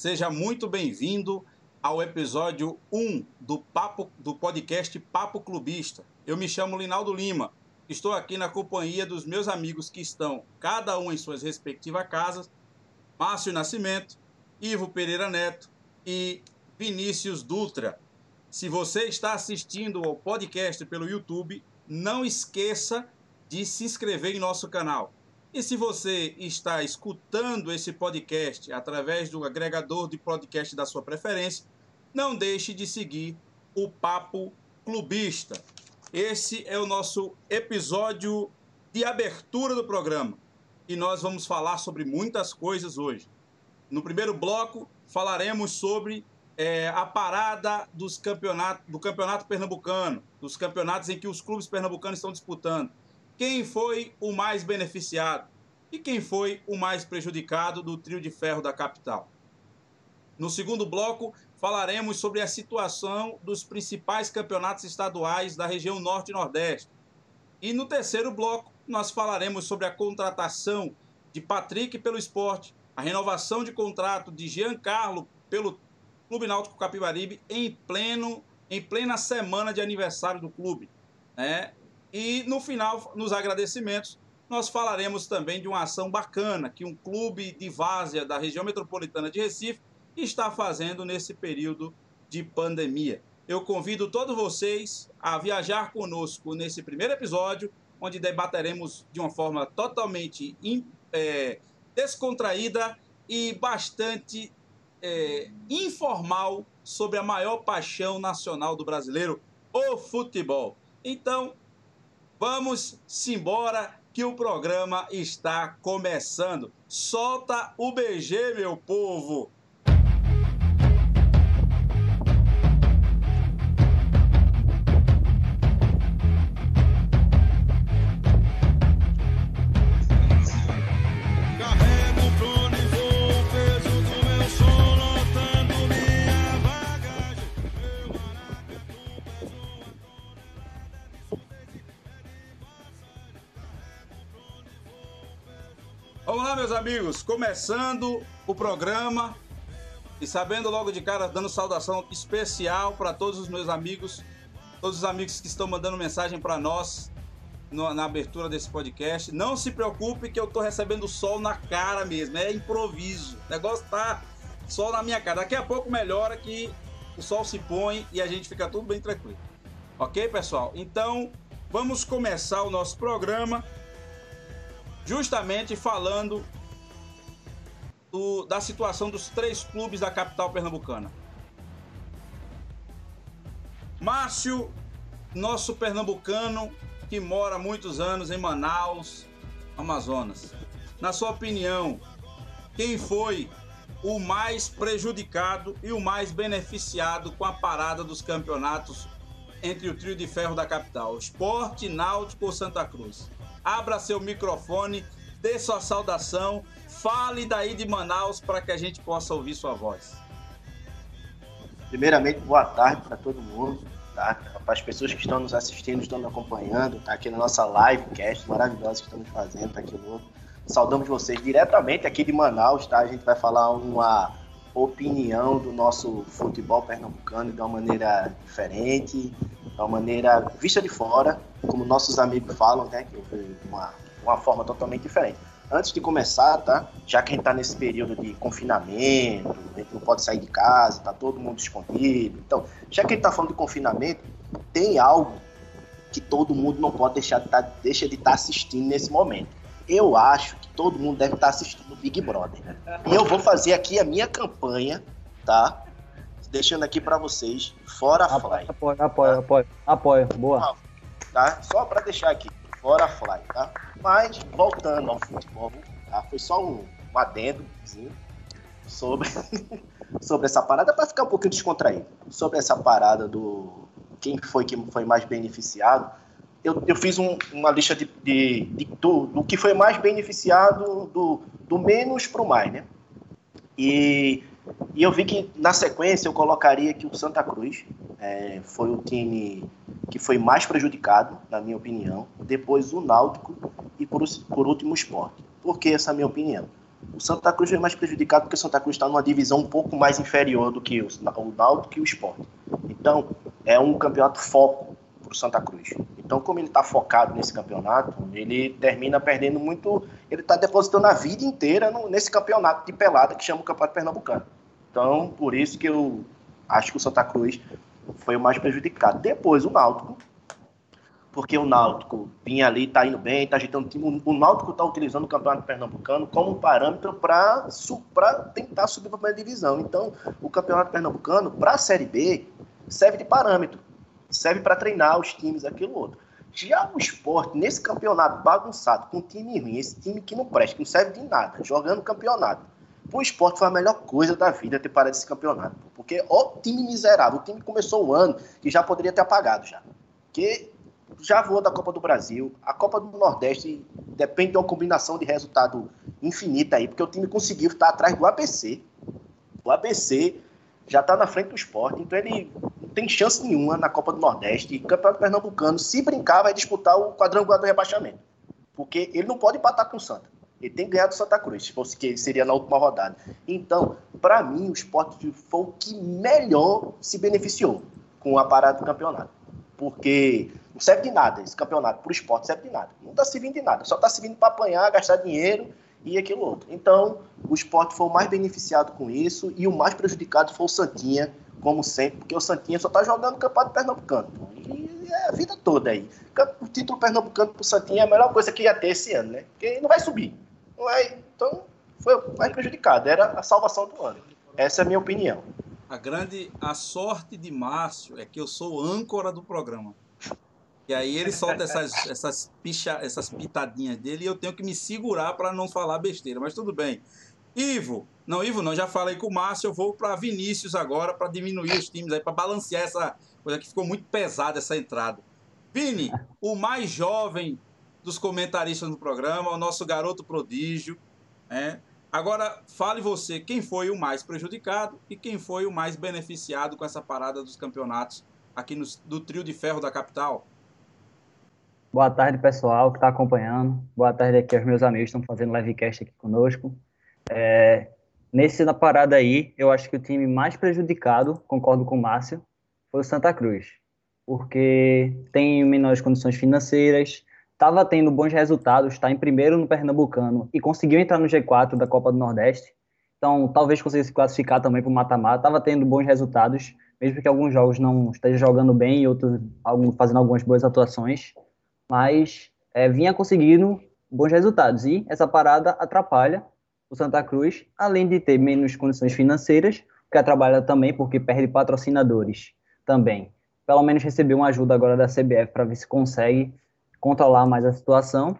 Seja muito bem-vindo ao episódio 1 do Papo do podcast Papo Clubista. Eu me chamo Linaldo Lima. Estou aqui na companhia dos meus amigos que estão cada um em suas respectivas casas. Márcio Nascimento, Ivo Pereira Neto e Vinícius Dutra. Se você está assistindo ao podcast pelo YouTube, não esqueça de se inscrever em nosso canal. E se você está escutando esse podcast através do agregador de podcast da sua preferência, não deixe de seguir o Papo Clubista. Esse é o nosso episódio de abertura do programa e nós vamos falar sobre muitas coisas hoje. No primeiro bloco, falaremos sobre é, a parada dos campeonatos, do campeonato pernambucano, dos campeonatos em que os clubes pernambucanos estão disputando quem foi o mais beneficiado e quem foi o mais prejudicado do trio de ferro da capital. No segundo bloco, falaremos sobre a situação dos principais campeonatos estaduais da região Norte e Nordeste. E no terceiro bloco, nós falaremos sobre a contratação de Patrick pelo esporte, a renovação de contrato de Giancarlo pelo Clube Náutico Capibaribe em pleno em plena semana de aniversário do clube. Né? E no final, nos agradecimentos, nós falaremos também de uma ação bacana que um clube de várzea da região metropolitana de Recife está fazendo nesse período de pandemia. Eu convido todos vocês a viajar conosco nesse primeiro episódio, onde debateremos de uma forma totalmente é, descontraída e bastante é, informal sobre a maior paixão nacional do brasileiro, o futebol. Então, Vamos embora que o programa está começando. Solta o BG, meu povo! Meus amigos, começando o programa e sabendo logo de cara, dando saudação especial para todos os meus amigos, todos os amigos que estão mandando mensagem para nós no, na abertura desse podcast. Não se preocupe que eu estou recebendo sol na cara mesmo, é improviso. O negócio tá sol na minha cara. Daqui a pouco melhora que o sol se põe e a gente fica tudo bem tranquilo. Ok, pessoal? Então, vamos começar o nosso programa justamente falando do, da situação dos três clubes da capital pernambucana. Márcio, nosso pernambucano que mora há muitos anos em Manaus, Amazonas. Na sua opinião, quem foi o mais prejudicado e o mais beneficiado com a parada dos campeonatos entre o trio de ferro da capital? Esporte, Náutico ou Santa Cruz? Abra seu microfone, dê sua saudação Fale daí de Manaus para que a gente possa ouvir sua voz. Primeiramente, boa tarde para todo mundo, tá? Para as pessoas que estão nos assistindo, estão nos acompanhando, tá aqui na nossa livecast maravilhosa que estamos fazendo, tá aqui no Saudamos vocês diretamente aqui de Manaus, tá? A gente vai falar uma opinião do nosso futebol pernambucano de uma maneira diferente, de uma maneira vista de fora, como nossos amigos falam, né? Uma, uma forma totalmente diferente antes de começar, tá? Já que a gente tá nesse período de confinamento, a gente não pode sair de casa, tá todo mundo escondido. Então, já que a gente tá falando de confinamento, tem algo que todo mundo não pode deixar de tá, deixa de estar tá assistindo nesse momento. Eu acho que todo mundo deve estar tá assistindo o Big Brother. E eu vou fazer aqui a minha campanha, tá? Deixando aqui para vocês, fora a Fly. Apoio, apoio, tá? apoio, apoio, boa. Tá? Só para deixar aqui, fora Fly, tá? Mas, voltando ao futebol, tá? foi só um, um adendozinho sobre, sobre essa parada, para ficar um pouquinho descontraído. Sobre essa parada do quem foi que foi mais beneficiado. Eu, eu fiz um, uma lista de, de, de do, do, que foi mais beneficiado, do, do menos para o mais, né? E, e eu vi que na sequência eu colocaria que o Santa Cruz é, foi o time que foi mais prejudicado, na minha opinião. Depois o Náutico e por, por último o esporte. Por que essa minha opinião? O Santa Cruz é mais prejudicado porque o Santa Cruz está numa divisão um pouco mais inferior do que o, o Náutico e o Sport. Então, é um campeonato foco para o Santa Cruz. Então, como ele está focado nesse campeonato, ele termina perdendo muito. Ele está depositando a vida inteira no, nesse campeonato de pelada que chama o Campeonato Pernambucano. Então, por isso que eu acho que o Santa Cruz foi o mais prejudicado. Depois, o Náutico, porque o Náutico vinha ali, está indo bem, está agitando o time. O Náutico está utilizando o Campeonato Pernambucano como parâmetro para tentar subir para a primeira divisão. Então, o Campeonato Pernambucano, para a Série B, serve de parâmetro. Serve para treinar os times, aquilo outro. Já o esporte, nesse campeonato bagunçado, com um time ruim, esse time que não presta, que não serve de nada, jogando campeonato. O esporte foi a melhor coisa da vida ter parado esse campeonato. Porque o time miserável, o time começou o ano que já poderia ter apagado já. Porque já voou da Copa do Brasil. A Copa do Nordeste depende de uma combinação de resultado infinita aí, porque o time conseguiu estar atrás do ABC. O ABC já está na frente do esporte, então ele não tem chance nenhuma na Copa do Nordeste. E o Campeonato Pernambucano, se brincar, vai disputar o quadrangular do rebaixamento. Porque ele não pode empatar com o Santa. Ele tem que ganhar do Santa Cruz, que seria na última rodada. Então, para mim, o esporte foi o que melhor se beneficiou com a parada do campeonato. Porque não serve de nada esse campeonato. Para o esporte serve de nada. Não está servindo de nada. Só está servindo para apanhar, gastar dinheiro e aquilo outro. Então, o esporte foi o mais beneficiado com isso e o mais prejudicado foi o Santinha, como sempre, porque o Santinha só está jogando o campeonato pernambucano. E é a vida toda aí. O título pernambucano para o Santinha é a melhor coisa que ia ter esse ano, né? Porque não vai subir. Então, foi o mais prejudicado. Era a salvação do ano. Essa é a minha opinião. A grande a sorte de Márcio é que eu sou âncora do programa. E aí ele solta essas, essas, picha, essas pitadinhas dele e eu tenho que me segurar para não falar besteira. Mas tudo bem. Ivo, não, Ivo não, já falei com o Márcio, eu vou para Vinícius agora para diminuir os times aí, para balancear essa coisa que ficou muito pesada essa entrada. Vini, o mais jovem dos comentaristas do programa, o nosso garoto prodígio. Né? Agora, fale você, quem foi o mais prejudicado e quem foi o mais beneficiado com essa parada dos campeonatos aqui no, do trio de ferro da capital? Boa tarde, pessoal que está acompanhando. Boa tarde aqui aos meus amigos que estão fazendo livecast aqui conosco. É, nesse na parada aí, eu acho que o time mais prejudicado, concordo com o Márcio, foi o Santa Cruz, porque tem menores condições financeiras, estava tendo bons resultados, está em primeiro no Pernambucano e conseguiu entrar no G4 da Copa do Nordeste. Então, talvez conseguisse se classificar também para o mata-mata. Estava tendo bons resultados, mesmo que alguns jogos não estejam jogando bem e outros fazendo algumas boas atuações mas é, vinha conseguindo bons resultados. E essa parada atrapalha o Santa Cruz, além de ter menos condições financeiras, que atrapalha também porque perde patrocinadores também. Pelo menos recebeu uma ajuda agora da CBF para ver se consegue controlar mais a situação.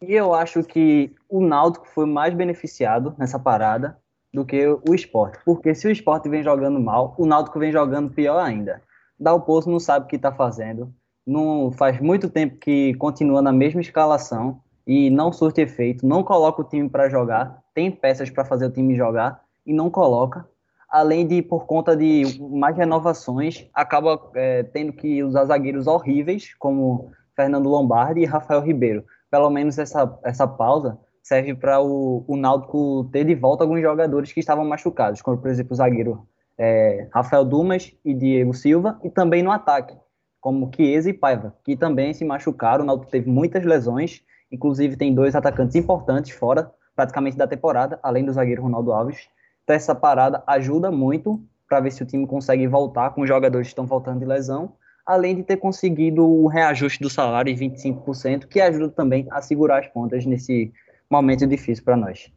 E eu acho que o Náutico foi mais beneficiado nessa parada do que o esporte. Porque se o esporte vem jogando mal, o Náutico vem jogando pior ainda. Dalpozo não sabe o que está fazendo não faz muito tempo que continua na mesma escalação e não surte efeito, não coloca o time para jogar, tem peças para fazer o time jogar e não coloca. Além de, por conta de mais renovações, acaba é, tendo que usar zagueiros horríveis, como Fernando Lombardi e Rafael Ribeiro. Pelo menos essa, essa pausa serve para o, o Náutico ter de volta alguns jogadores que estavam machucados, como, por exemplo, o zagueiro é, Rafael Dumas e Diego Silva, e também no ataque como Chiesa e Paiva, que também se machucaram. O Náutico teve muitas lesões, inclusive tem dois atacantes importantes fora praticamente da temporada, além do zagueiro Ronaldo Alves. Então essa parada ajuda muito para ver se o time consegue voltar com os jogadores que estão voltando de lesão, além de ter conseguido o reajuste do salário em 25%, que ajuda também a segurar as pontas nesse momento difícil para nós.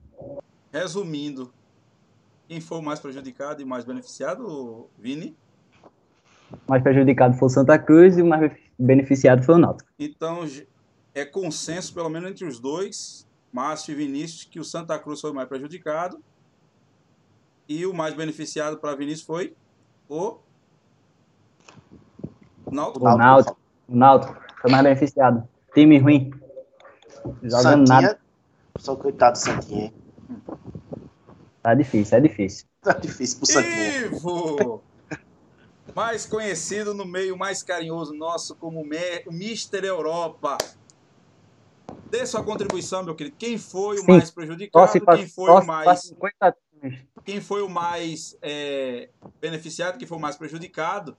Resumindo, quem foi o mais prejudicado e mais beneficiado, Vini? mais prejudicado foi o Santa Cruz e o mais beneficiado foi o Náutico. Então, é consenso, pelo menos entre os dois, Márcio e Vinícius, que o Santa Cruz foi o mais prejudicado e o mais beneficiado para Vinícius foi o Náutico. O Náutico. O Náutico foi mais beneficiado. Time ruim. Jogando Santinha, nada. Só coitado do Santinha. Tá difícil, é difícil. Tá difícil pro Santinha. Ivo! mais conhecido no meio mais carinhoso nosso como Mister Europa. Dê sua contribuição, meu querido. Quem foi o mais prejudicado? quem foi o mais. Quem foi o mais beneficiado? Quem foi o mais prejudicado?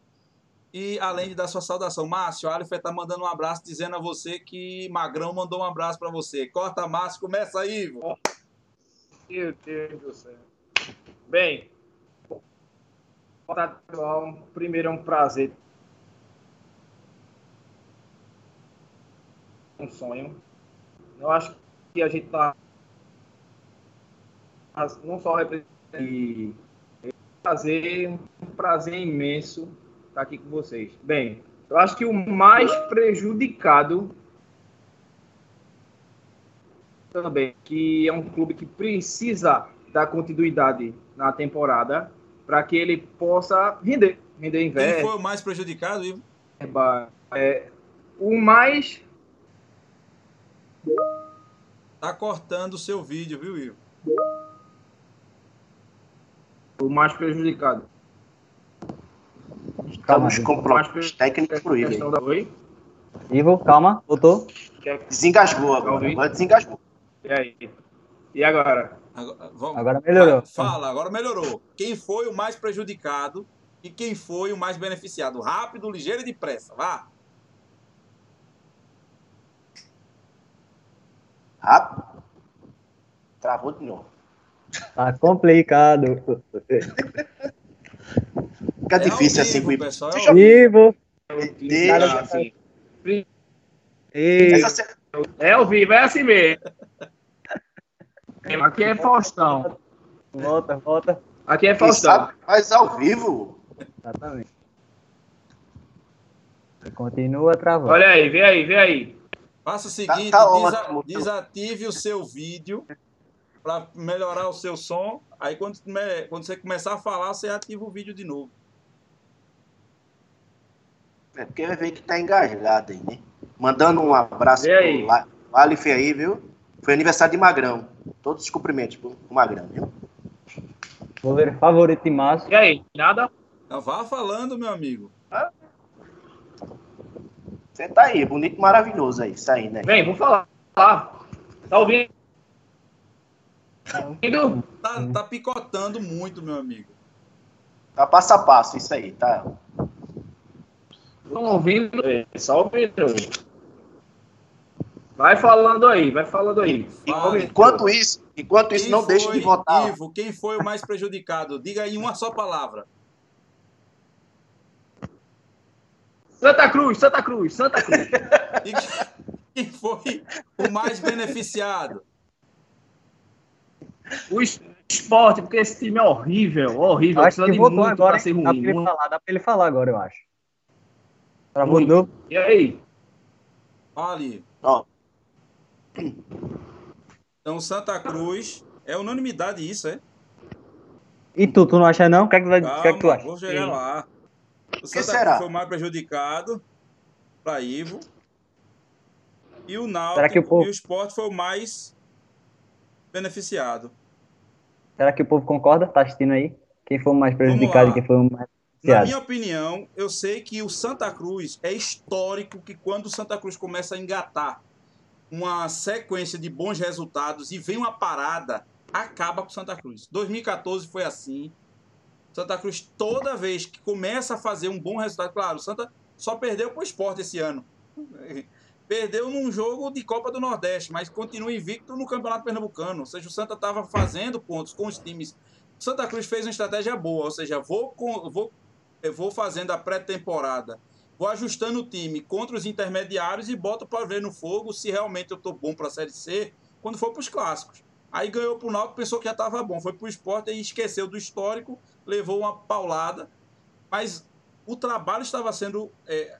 E além de dar sua saudação, Márcio, a Alifer tá mandando um abraço dizendo a você que Magrão mandou um abraço para você. Corta, Márcio, começa aí, Ivo. Meu Deus do céu. Bem, primeiro é um prazer. Um sonho. Eu acho que a gente tá não só representando prazer, um prazer imenso estar aqui com vocês. Bem, eu acho que o mais prejudicado também, que é um clube que precisa dar continuidade na temporada para que ele possa render, render inverno. Quem foi o mais prejudicado, Ivo? É, o mais Tá cortando o seu vídeo, viu, Ivo? O mais prejudicado. Estamos com problemas técnicos pro Ivo. Ivo, calma, voltou. Desengasgou agora. Agora desengasgou. E aí? E agora? Agora, vamos, agora melhorou. Fala, agora melhorou. Quem foi o mais prejudicado e quem foi o mais beneficiado? Rápido, ligeiro e depressa. Vá. Rápido. Travou de novo. Tá complicado. Fica é difícil assim com pessoal. É vivo. Deixa. Assim. É ao vivo, é assim mesmo. Aqui é Faustão. Volta, volta. Aqui é Faustão. Mas ao vivo. Exatamente. Continua travando. Olha aí, vê aí, vê aí. Faça o tá- seguinte, tá, tá desa desative o seu vídeo para melhorar o seu som. Aí quando, quando você começar a falar, você ativa o vídeo de novo. É porque vai ver que tá engajado aí, né? Mandando um abraço pro Alif aí, viu? Foi aniversário de Magrão. Todos os cumprimentos pro Magrão, viu? ver favorito de Márcio. E aí, nada? Não, vá falando, meu amigo. Você tá aí, bonito, maravilhoso aí, saindo aí. Vem, vou falar. Tá ouvindo? Tá, tá picotando muito, meu amigo. Tá passo a passo, isso aí, tá? Estão ouvindo? Só ouvindo. Vai falando aí, vai falando aí. Enquanto isso, enquanto isso, não deixe de votar. Ivo, quem foi o mais prejudicado? Diga aí uma só palavra. Santa Cruz, Santa Cruz, Santa Cruz. E quem foi o mais beneficiado? O esporte, porque esse time é horrível, horrível. Acho que voltou agora, dá pra ele falar agora, eu acho. Travou novo. E aí? Fale. Ó. Então, Santa Cruz, é unanimidade isso, é? E tu, tu não acha não? O que é que, vai, Calma, que, é que tu acha? Vou chegar Sim. lá. O Santa será? Cruz foi mais prejudicado para Ivo. E o Náutico o povo... e o Sport foi o mais beneficiado. Será que o povo concorda? Tá assistindo aí? Quem foi o mais prejudicado e quem foi o mais Na minha opinião, eu sei que o Santa Cruz é histórico que quando o Santa Cruz começa a engatar uma sequência de bons resultados e vem uma parada, acaba com o Santa Cruz. 2014 foi assim. Santa Cruz, toda vez que começa a fazer um bom resultado, claro, o Santa só perdeu para o esporte esse ano. Perdeu num jogo de Copa do Nordeste, mas continua invicto no Campeonato Pernambucano. Ou seja, o Santa estava fazendo pontos com os times. Santa Cruz fez uma estratégia boa, ou seja, vou, vou, vou fazendo a pré-temporada, vou ajustando o time contra os intermediários e boto para ver no fogo se realmente eu estou bom para a Série C quando for para os clássicos. Aí ganhou para o Náutico, pensou que já estava bom. Foi para o esporte e esqueceu do histórico, levou uma paulada. Mas o trabalho estava sendo. É,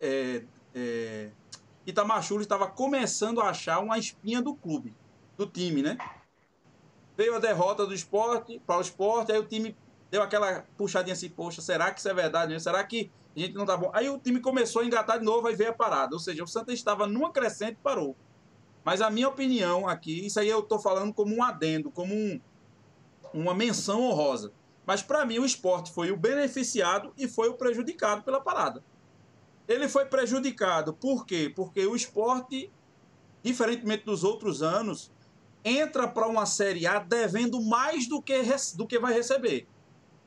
é, é, estava começando a achar uma espinha do clube, do time, né? Veio a derrota do esporte para o esporte, aí o time deu aquela puxadinha assim, poxa, será que isso é verdade? Será que a gente não tá bom? Aí o time começou a engatar de novo, aí veio a parada. Ou seja, o Santa estava numa crescente e parou. Mas a minha opinião aqui, isso aí eu estou falando como um adendo, como um, uma menção honrosa. Mas para mim o esporte foi o beneficiado e foi o prejudicado pela parada. Ele foi prejudicado por quê? Porque o esporte diferentemente dos outros anos, entra para uma Série A devendo mais do que, do que vai receber.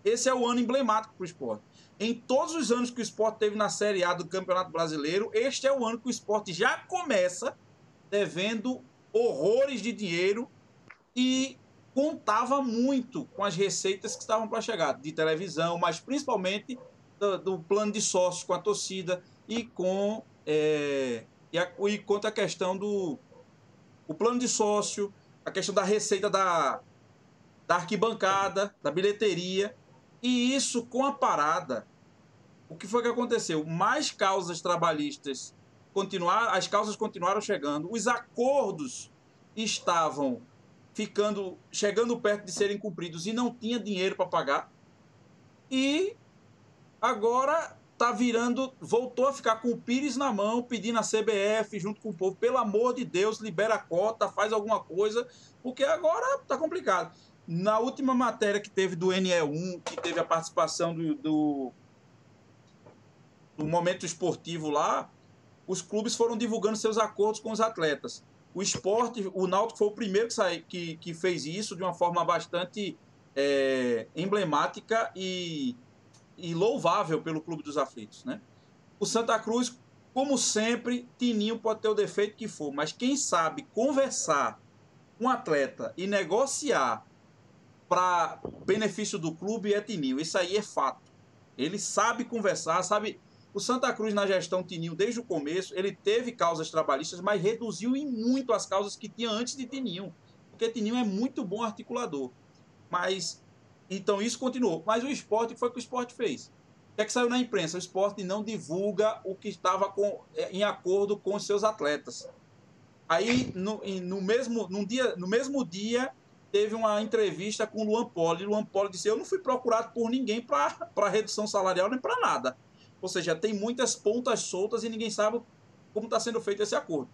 Esse é o ano emblemático para o esporte. Em todos os anos que o esporte teve na Série A do Campeonato Brasileiro, este é o ano que o esporte já começa devendo horrores de dinheiro e contava muito com as receitas que estavam para chegar, de televisão, mas principalmente do, do, plano de sócios com a torcida e com é, e, a, e quanto à questão do o plano de sócio, a questão da receita da, da arquibancada, da bilheteria, e isso com a parada. O que foi que aconteceu? Mais causas trabalhistas continuaram, as causas continuaram chegando, os acordos estavam ficando, chegando perto de serem cumpridos e não tinha dinheiro para pagar. E agora tá virando, voltou a ficar com o Pires na mão, pedindo a CBF junto com o povo, pelo amor de Deus, libera a cota, faz alguma coisa, porque agora tá complicado. Na última matéria que teve do NE1, que teve a participação do, do, do momento esportivo lá, os clubes foram divulgando seus acordos com os atletas. O esporte, o Náutico foi o primeiro que, saiu, que, que fez isso de uma forma bastante é, emblemática e e louvável pelo Clube dos Aflitos, né? O Santa Cruz, como sempre, Tininho pode ter o defeito que for, mas quem sabe conversar com um atleta e negociar para benefício do clube é Tininho. Isso aí é fato. Ele sabe conversar, sabe. O Santa Cruz, na gestão Tininho, desde o começo, ele teve causas trabalhistas, mas reduziu em muito as causas que tinha antes de Tininho. Porque Tininho é muito bom articulador. Mas então isso continuou. Mas o esporte foi o que o esporte fez. O que é que saiu na imprensa? O esporte não divulga o que estava com, é, em acordo com os seus atletas. Aí, no, no, mesmo, num dia, no mesmo dia, teve uma entrevista com o Luan Poli. Luan Poli disse: Eu não fui procurado por ninguém para redução salarial nem para nada. Ou seja, tem muitas pontas soltas e ninguém sabe como está sendo feito esse acordo.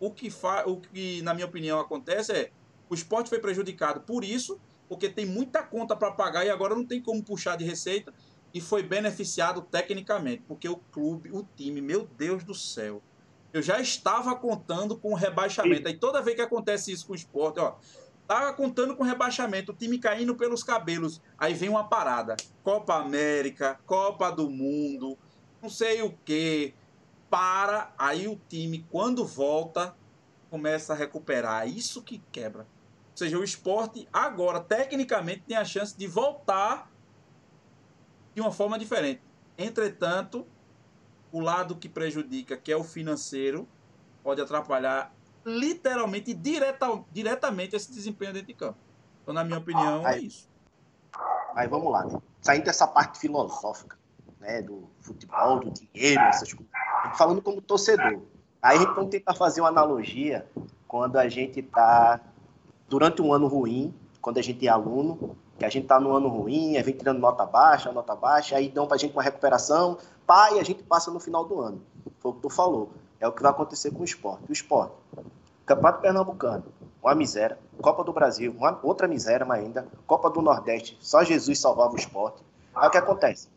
O que, fa o que, na minha opinião, acontece é o esporte foi prejudicado por isso porque tem muita conta para pagar e agora não tem como puxar de receita e foi beneficiado tecnicamente, porque o clube, o time, meu Deus do céu, eu já estava contando com o rebaixamento. Aí toda vez que acontece isso com o esporte, ó, tava contando com rebaixamento, o time caindo pelos cabelos, aí vem uma parada, Copa América, Copa do Mundo, não sei o que, para, aí o time quando volta começa a recuperar, isso que quebra. Seja, o esporte agora, tecnicamente, tem a chance de voltar de uma forma diferente. Entretanto, o lado que prejudica, que é o financeiro, pode atrapalhar literalmente, direta, diretamente esse desempenho dentro de campo. Então, na minha opinião, aí, é isso. Aí vamos lá, né? Saindo dessa parte filosófica, né? Do futebol, do dinheiro, essas coisas. Falando como torcedor. Aí a gente vamos tentar fazer uma analogia quando a gente está durante um ano ruim, quando a gente é aluno, que a gente está no ano ruim, a gente tirando nota baixa, nota baixa, aí dão para a gente uma recuperação, pá, e a gente passa no final do ano. Foi o que tu falou. É o que vai acontecer com o esporte. O esporte, Campeonato Pernambucano, uma miséria. Copa do Brasil, uma outra miséria mas ainda. Copa do Nordeste, só Jesus salvava o esporte. Aí o que acontece?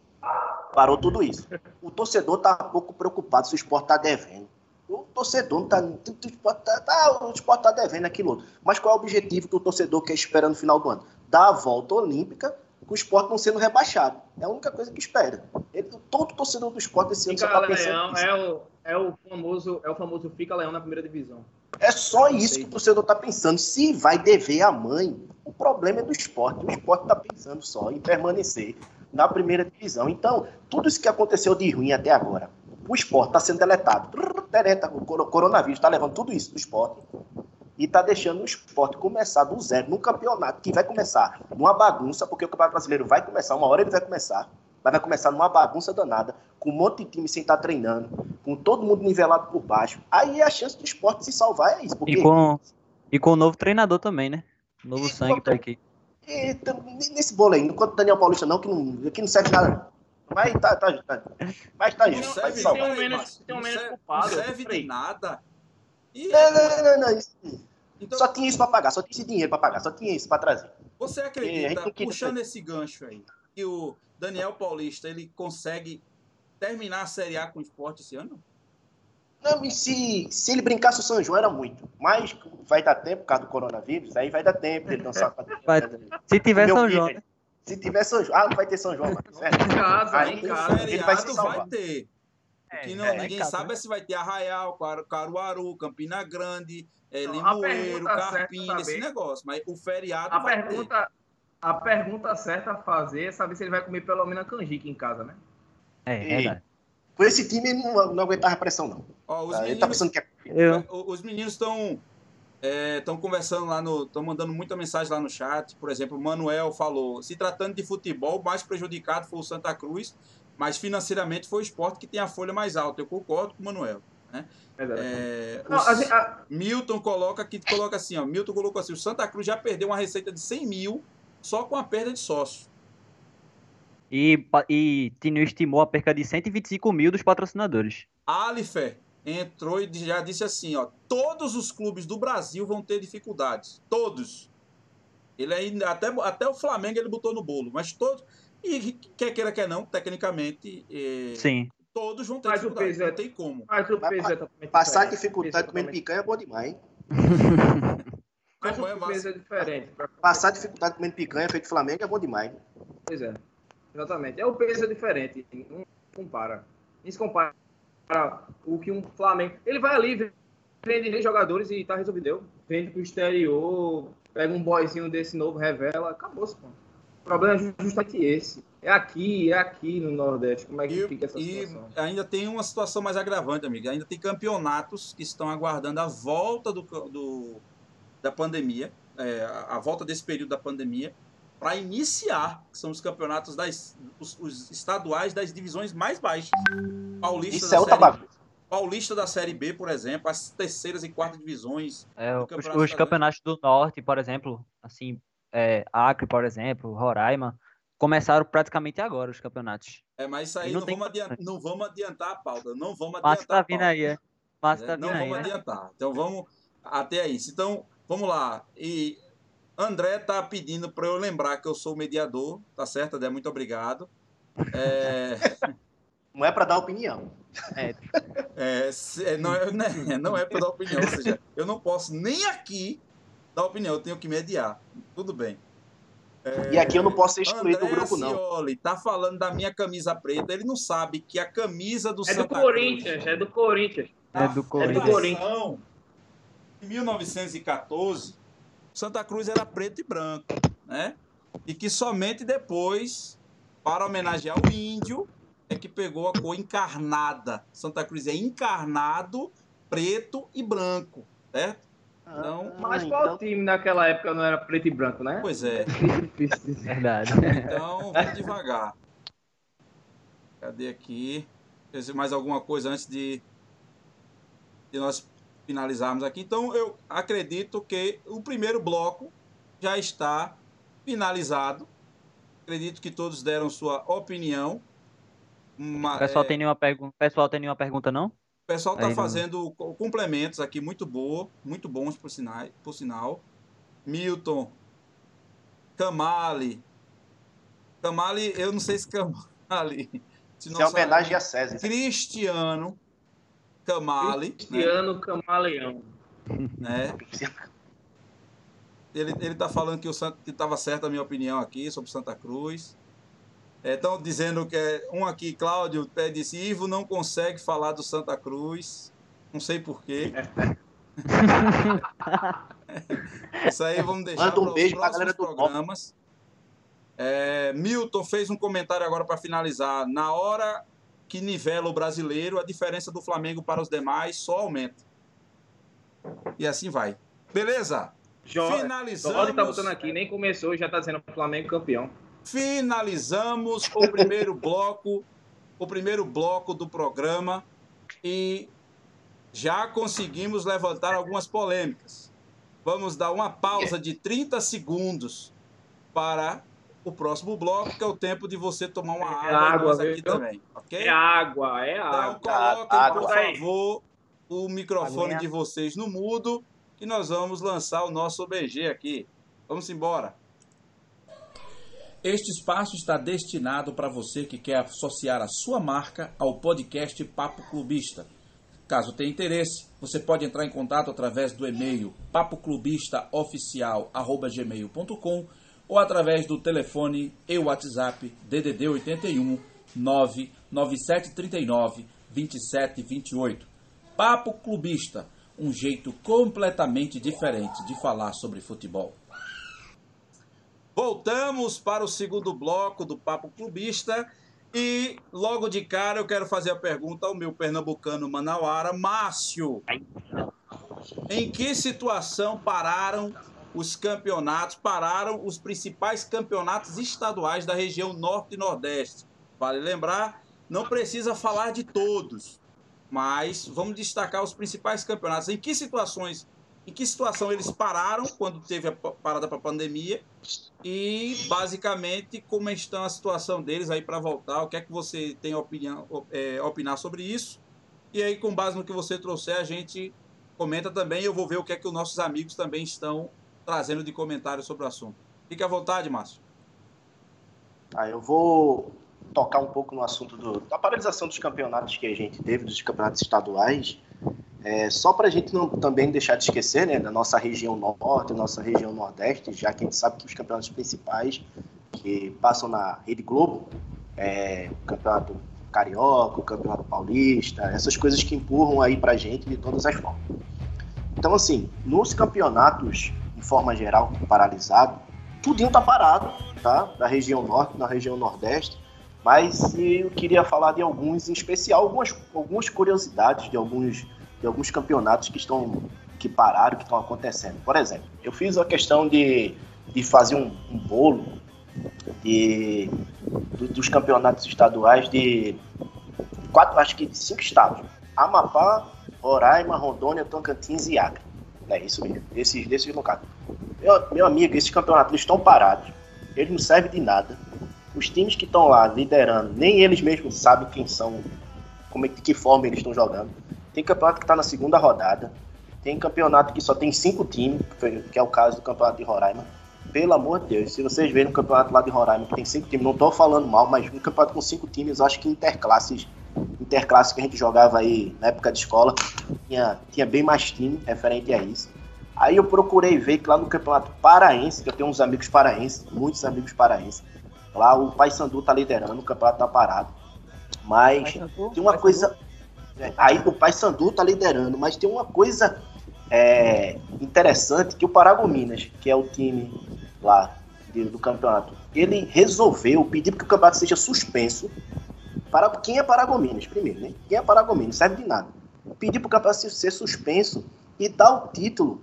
Parou tudo isso. O torcedor está um pouco preocupado se o esporte está devendo. O torcedor não tá, tá, tá, O esporte tá devendo aquilo outro. Mas qual é o objetivo que o torcedor quer esperar no final do ano? Dar a volta olímpica com o esporte não sendo rebaixado. É a única coisa que espera. Ele, todo torcedor do esporte esse ano fica só tá pensando é o, é, o famoso, é o famoso fica leão na primeira divisão. É só isso que o torcedor tá pensando. Se vai dever a mãe, o problema é do esporte. O esporte tá pensando só em permanecer na primeira divisão. Então, tudo isso que aconteceu de ruim até agora, o esporte está sendo deletado. O coronavírus está levando tudo isso do esporte e está deixando o esporte começar do zero num campeonato que vai começar numa bagunça, porque o Campeonato Brasileiro vai começar, uma hora ele vai começar, mas vai começar numa bagunça danada, com um monte de time sem estar tá treinando, com todo mundo nivelado por baixo. Aí a chance do esporte se salvar é isso. Porque... E com, e com o novo treinador também, né? Novo e sangue para aqui. Nesse bolo aí, enquanto Daniel Paulista não, que não, que não serve nada. Mas tá, tá, tá. Mas tá isso. Não serve, tem um menos, tem um menos culpado. Não serve de nada. E... Não, não, não, não. Isso... Então... Só tinha isso pra pagar, só tinha esse dinheiro pra pagar, só tinha isso pra trazer. Você acredita, que... puxando esse gancho aí, que o Daniel Paulista ele consegue terminar a Série A com o esporte esse ano? Não, se, se ele brincasse o São João era muito. Mas vai dar tempo por causa do coronavírus, aí vai dar tempo ele dançar pra Vai- Se tiver Meu São filho, João, né? Se tiver São João. Ah, não vai ter São João, mas, certo? Em casa, Aí, em O casa. ele vai se feriado salvar. vai ter. O que não, é, ninguém casa, sabe né? é se vai ter Arraial, Caru- Caruaru, Campina Grande, é, Não, a Limoeiro, pergunta Carpina, é esse negócio. Mas o feriado A vai ter. A pergunta certa a fazer é saber se ele vai comer pelo menos a canjica em casa, né? É, Ei. verdade. Com esse time ele não, não aguentava pressão, não. Ó, os? Ele meninos tá pensando que é. Eu, Os meninos estão estão conversando lá no. estão mandando muita mensagem lá no chat. Por exemplo, o Manuel falou: se tratando de futebol, o mais prejudicado foi o Santa Cruz, mas financeiramente foi o esporte que tem a folha mais alta. Eu concordo com o Manuel. Verdade. É, Não, os- a gente- a- Milton coloca que coloca assim, ó. Milton colocou assim: o Santa Cruz já perdeu uma receita de 100 mil só com a perda de sócio. e, e Tinho estimou a perca de 125 mil dos patrocinadores. Alifer entrou e já disse assim, ó, todos os clubes do Brasil vão ter dificuldades, todos. Ele ainda até até o Flamengo ele botou no bolo, mas todos e quer queira quer não, tecnicamente, eh, Sim. todos vão ter Mas o dificuldade, é- não tem como. mas o Mas é totalmente Passar dificuldade é comendo picanha é bom demais, hein? Mas Como é, peso é diferente. Passar dificuldade comendo picanha feito Flamengo é bom demais. Pois é. Exatamente. É o peso é diferente. Não compara. Nem se compara o que um Flamengo. Ele vai ali, vende três jogadores e tá resolvido. Deu. Vende pro exterior, pega um boyzinho desse novo, revela, acabou-se, pô. O problema é justamente esse. É aqui, é aqui no Nordeste. Como é que E, fica essa e situação? ainda tem uma situação mais agravante, amigo. Ainda tem campeonatos que estão aguardando a volta do, do- da pandemia, é, a volta desse período da pandemia, para iniciar, que são os campeonatos das, os, os estaduais das divisões mais baixas. Paulista Isso da é outra série. Paulista da Série B, por exemplo, as terceiras e quartas divisões. É, Do os, campeonato os campeonatos do Norte, por exemplo, assim, é, Acre, por exemplo, Roraima, começaram praticamente agora os campeonatos. É, mas isso aí não, não tem vamos adiantar, não vamos adiantar a pauta. Não vamos adiantar Márcio tá vindo aí, é. Márcio tá né? Não vindo aí, vamos né? adiantar. Então vamos até isso. Então, vamos lá. E André tá pedindo para eu lembrar que eu sou o mediador, tá certo, André? Muito obrigado. É, Não é pra dar opinião. é, se- é, não é, né, não é para dar opinião, ou seja, eu não posso nem aqui dar opinião, eu tenho que mediar. Tudo bem. E aqui eu não posso ser excluído do André grupo, não. Ascioli tá falando da minha camisa preta. Ele não sabe que a camisa do É do Santa Corinthians, Cruz, é do Corinthians. É do na Corinthians. Em 1914, Santa Cruz era preto e branco, né? E que somente depois, para homenagear o índio, é que pegou a cor encarnada. Santa Cruz é encarnado, preto e branco, certo? Mas Ah, qual então, time naquela época não era preto e branco, né? Pois é. Difícil dizer. Verdade. Então, vamos devagar. Cadê aqui? Ver se Mais alguma coisa antes de, de nós finalizarmos aqui. Então, eu acredito que o primeiro bloco já está finalizado. Acredito que todos deram sua opinião. Uma- O pessoal é, tem nenhuma pergunta? pessoal tem nenhuma pergunta, não? o pessoal está não- fazendo co- complementos aqui muito boa, muito bons por, sinal, por sinal. Milton, Camale. Camale, eu não sei se Camale. Se Isso é homenagem a César. Cristiano Camale, né? Cristiano Camaleão. né? Ele, ele tá falando que estava certa a minha opinião aqui sobre Santa Cruz. Estão dizendo que é, um aqui, Cláudio, é, disse Ivo não consegue falar do Santa Cruz. Não sei porquê. Isso aí vamos deixar Manda um para os próximos galera do programas. É, Milton fez um comentário agora para finalizar. Na hora que nivela o brasileiro, a diferença do Flamengo para os demais só aumenta. E assim vai. Beleza? Jorge Finalizamos. tá botando aqui, nem começou, já tá dizendo Flamengo campeão. Finalizamos o primeiro bloco, o primeiro bloco do programa e já conseguimos levantar algumas polêmicas. Vamos dar uma pausa de 30 segundos para o próximo bloco, que é o tempo de você tomar uma É água, e água, nós aqui viu? também, ok? É água, é Então água. coloquem, água. por favor, o microfone de vocês no mudo, que nós vamos lançar o nosso BG aqui. Vamos embora. Este espaço está destinado para você que quer associar a sua marca ao podcast Papo Clubista. Caso tenha interesse, você pode entrar em contato através do e-mail papoclubistaoficial@gmail.com ou através do telefone e WhatsApp DDD 81 99739 2728. Papo Clubista, um jeito completamente diferente de falar sobre futebol. Voltamos para o segundo bloco do Papo Clubista e logo de cara eu quero fazer a pergunta ao meu pernambucano Manauara, Márcio. Em que situação pararam os campeonatos, pararam os principais campeonatos estaduais da região Norte e Nordeste? Vale lembrar, não precisa falar de todos, mas vamos destacar os principais campeonatos. Em que situações, em que situação eles pararam quando teve a parada para a pandemia e basicamente como está a situação deles aí para voltar? O que é que você tem opinião, é, opinar sobre isso? E aí com base no que você trouxer a gente comenta também. Eu vou ver o que é que os nossos amigos também estão trazendo de comentários sobre o assunto. Fique à vontade, Márcio. Ah, eu vou tocar um pouco no assunto do, da paralisação dos campeonatos que a gente teve, dos campeonatos estaduais, é, só para a gente não também deixar de esquecer né, da nossa região norte, nossa região nordeste, já que a gente sabe que os campeonatos principais que passam na Rede Globo, é, o campeonato carioca, o campeonato paulista, essas coisas que empurram aí para a gente de todas as formas. Então, assim, nos campeonatos, de forma geral, paralisado, tudinho tá parado, tá? Da região norte, na região nordeste, mas eu queria falar de alguns, em especial algumas, algumas curiosidades de alguns, de alguns campeonatos que estão que pararam, que estão acontecendo. Por exemplo, eu fiz a questão de, de fazer um, um bolo de, do, dos campeonatos estaduais de quatro, acho que de cinco estados: Amapá, Roraima, Rondônia, Tocantins e Acre. É isso mesmo, desses, desses locais. Meu, meu amigo, esses campeonatos estão parados, eles não servem de nada os times que estão lá liderando, nem eles mesmos sabem quem são, como é, de que forma eles estão jogando. Tem campeonato que está na segunda rodada, tem campeonato que só tem cinco times, que é o caso do campeonato de Roraima. Pelo amor de Deus, se vocês verem no campeonato lá de Roraima que tem cinco times, não estou falando mal, mas um campeonato com cinco times, acho que interclasses, interclasses que a gente jogava aí na época de escola, tinha, tinha bem mais time referente a isso. Aí eu procurei ver que lá no campeonato paraense, que eu tenho uns amigos paraenses, muitos amigos paraenses, Lá o Paysandu tá liderando, o campeonato tá parado. Mas tem uma coisa. É, aí o Paysandu tá liderando, mas tem uma coisa é, interessante que o Paragominas, que é o time lá do campeonato, ele resolveu pedir que o campeonato seja suspenso. Para quem é Paragominas, primeiro, né? Quem é Paragominas, serve de nada. Pedir para o ser suspenso e dar o título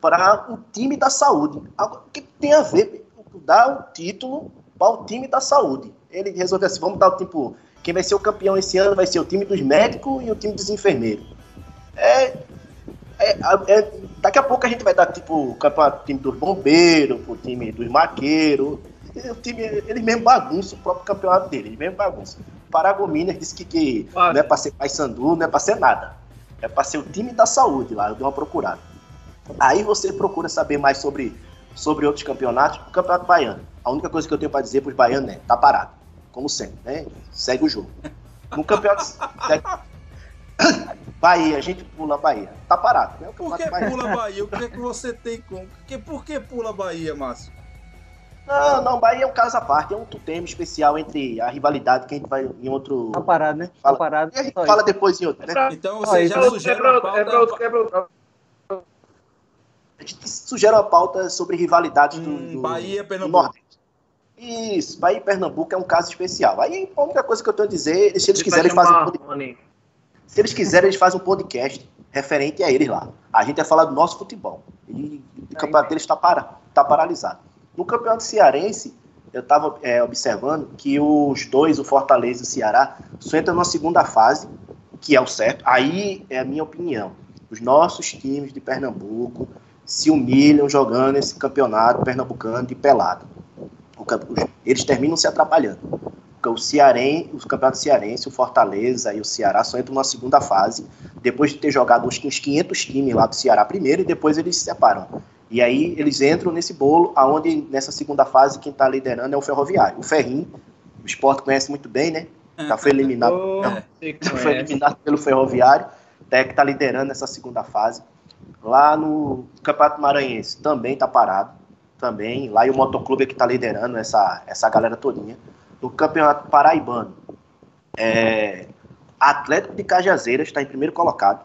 para o time da saúde. O que tem a ver? Dar o título para o time da saúde. Ele resolveu assim: vamos dar o tipo. Quem vai ser o campeão esse ano vai ser o time dos médicos e o time dos enfermeiros. É, é, é, daqui a pouco a gente vai dar tipo o campeonato time dos bombeiros, o time dos maqueiros. O time, ele mesmo bagunça o próprio campeonato dele, ele mesmo bagunça. Paragominas disse que, que não é para ser Paysandu, não é para ser nada. É para ser o time da saúde lá, eu dou uma procurada. Aí você procura saber mais sobre, sobre outros campeonatos, o Campeonato Baiano. A única coisa que eu tenho para dizer para os baianos é: tá parado. Como sempre, né? Segue o jogo. No campeonato. Bahia, a gente pula Bahia. Tá parado. Né? Por que Bahia. pula Bahia? O que é que você tem com. Por que pula Bahia, Márcio? Não, não, Bahia é um caso à parte, é um tema especial entre a rivalidade que a gente vai em outro. Tá parado, né? Tá fala, tá parado. E a gente fala depois em outro, né? Então você já sugere uma pauta. A gente sugere uma pauta sobre rivalidades do, hum, do, Bahia, Pernambuco. Do Nordeste. Isso, Bahia e Pernambuco é um caso especial. Aí a única coisa que eu tenho a dizer, se eles quiserem, eles fazem um podcast. Se eles quiserem, eles fazem um podcast referente a eles lá. A gente vai falar do nosso futebol. E o campeonato deles está para, tá paralisado. No campeonato cearense, eu estava é, observando que os dois, o Fortaleza e o Ceará, só entram na segunda fase, que é o certo. Aí é a minha opinião. Os nossos times de Pernambuco se humilham jogando esse campeonato pernambucano de pelado eles terminam se atrapalhando. O Cearém, o campeonato cearense, o Fortaleza e o Ceará só entram na segunda fase, depois de ter jogado uns 500 times lá do Ceará primeiro, e depois eles se separam. E aí eles entram nesse bolo, aonde nessa segunda fase quem está liderando é o Ferroviário. O Ferrim, o esporte conhece muito bem, né? Já foi eliminado, oh, não, foi eliminado pelo Ferroviário. até que está liderando essa segunda fase. Lá no Campeonato Maranhense também está parado, também. Lá e o Motoclube é que está liderando essa, essa galera todinha. No Campeonato Paraibano, é, Atlético de Cajazeiras está em primeiro colocado.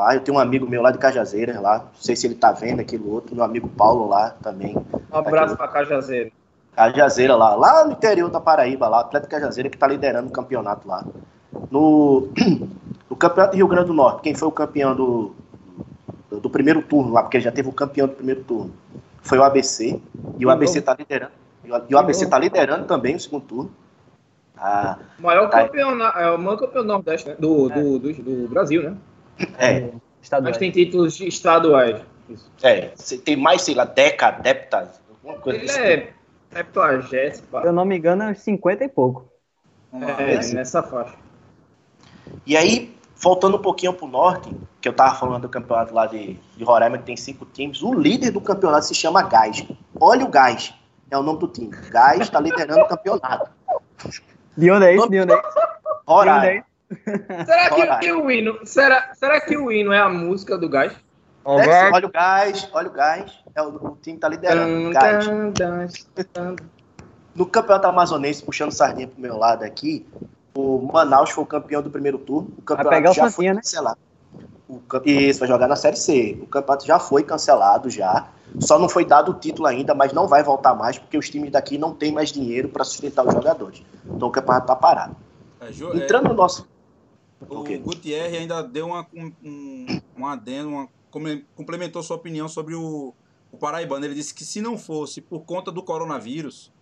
Lá, eu tenho um amigo meu lá de Cajazeiras, lá, não sei se ele está vendo aquilo outro, meu amigo Paulo lá também. Um abraço para Cajazeira. Cajazeira lá, lá no interior da Paraíba, lá, Atlético Cajazeira que está liderando o campeonato lá. No, no Campeonato do Rio Grande do Norte, quem foi o campeão do, do, primeiro turno lá, porque já teve o campeão do primeiro turno, foi o ABC, e o ABC está liderando. E o ABC está liderando também o segundo turno. Ah, o maior tá campeão, é o maior campeão do Nordeste, né? do, é. do, do, do, Brasil, né? É. Estaduais. Mas tem títulos estaduais. Isso. É, tem mais, sei lá, Deca, Deptas, alguma coisa Ele assim. é septuagésimo. Se eu não me engano, é 50 e pouco. É, é nessa faixa. E aí, faltando um pouquinho para o norte, que eu estava falando do campeonato lá de, de Roraima, que tem cinco times, o líder do campeonato se chama Gás. Olha o Gás, é o nome do time. Gás está liderando o campeonato. De onde é isso? De onde é isso? Roraima. Será que, que, o hino, será, será que o hino é a música do Gás? olha o Gás, olha o Gás. É o, o time está liderando. Gás. No campeonato amazonense, puxando sardinha pro meu lado aqui, o Manaus foi o campeão do primeiro turno. O campeonato vai pegar já o foi né? cancelado. O, isso, vai jogar na Série C. O campeonato já foi cancelado já. Só não foi dado o título ainda, mas não vai voltar mais, porque os times daqui não têm mais dinheiro para sustentar os jogadores. Então o campeonato está parado. É, Ju, Entrando é, no nosso. O Gutierrez ainda deu uma, um, um adendo, uma, complementou sua opinião sobre o, o Paraibano. Ele disse que se não fosse por conta do coronavírus,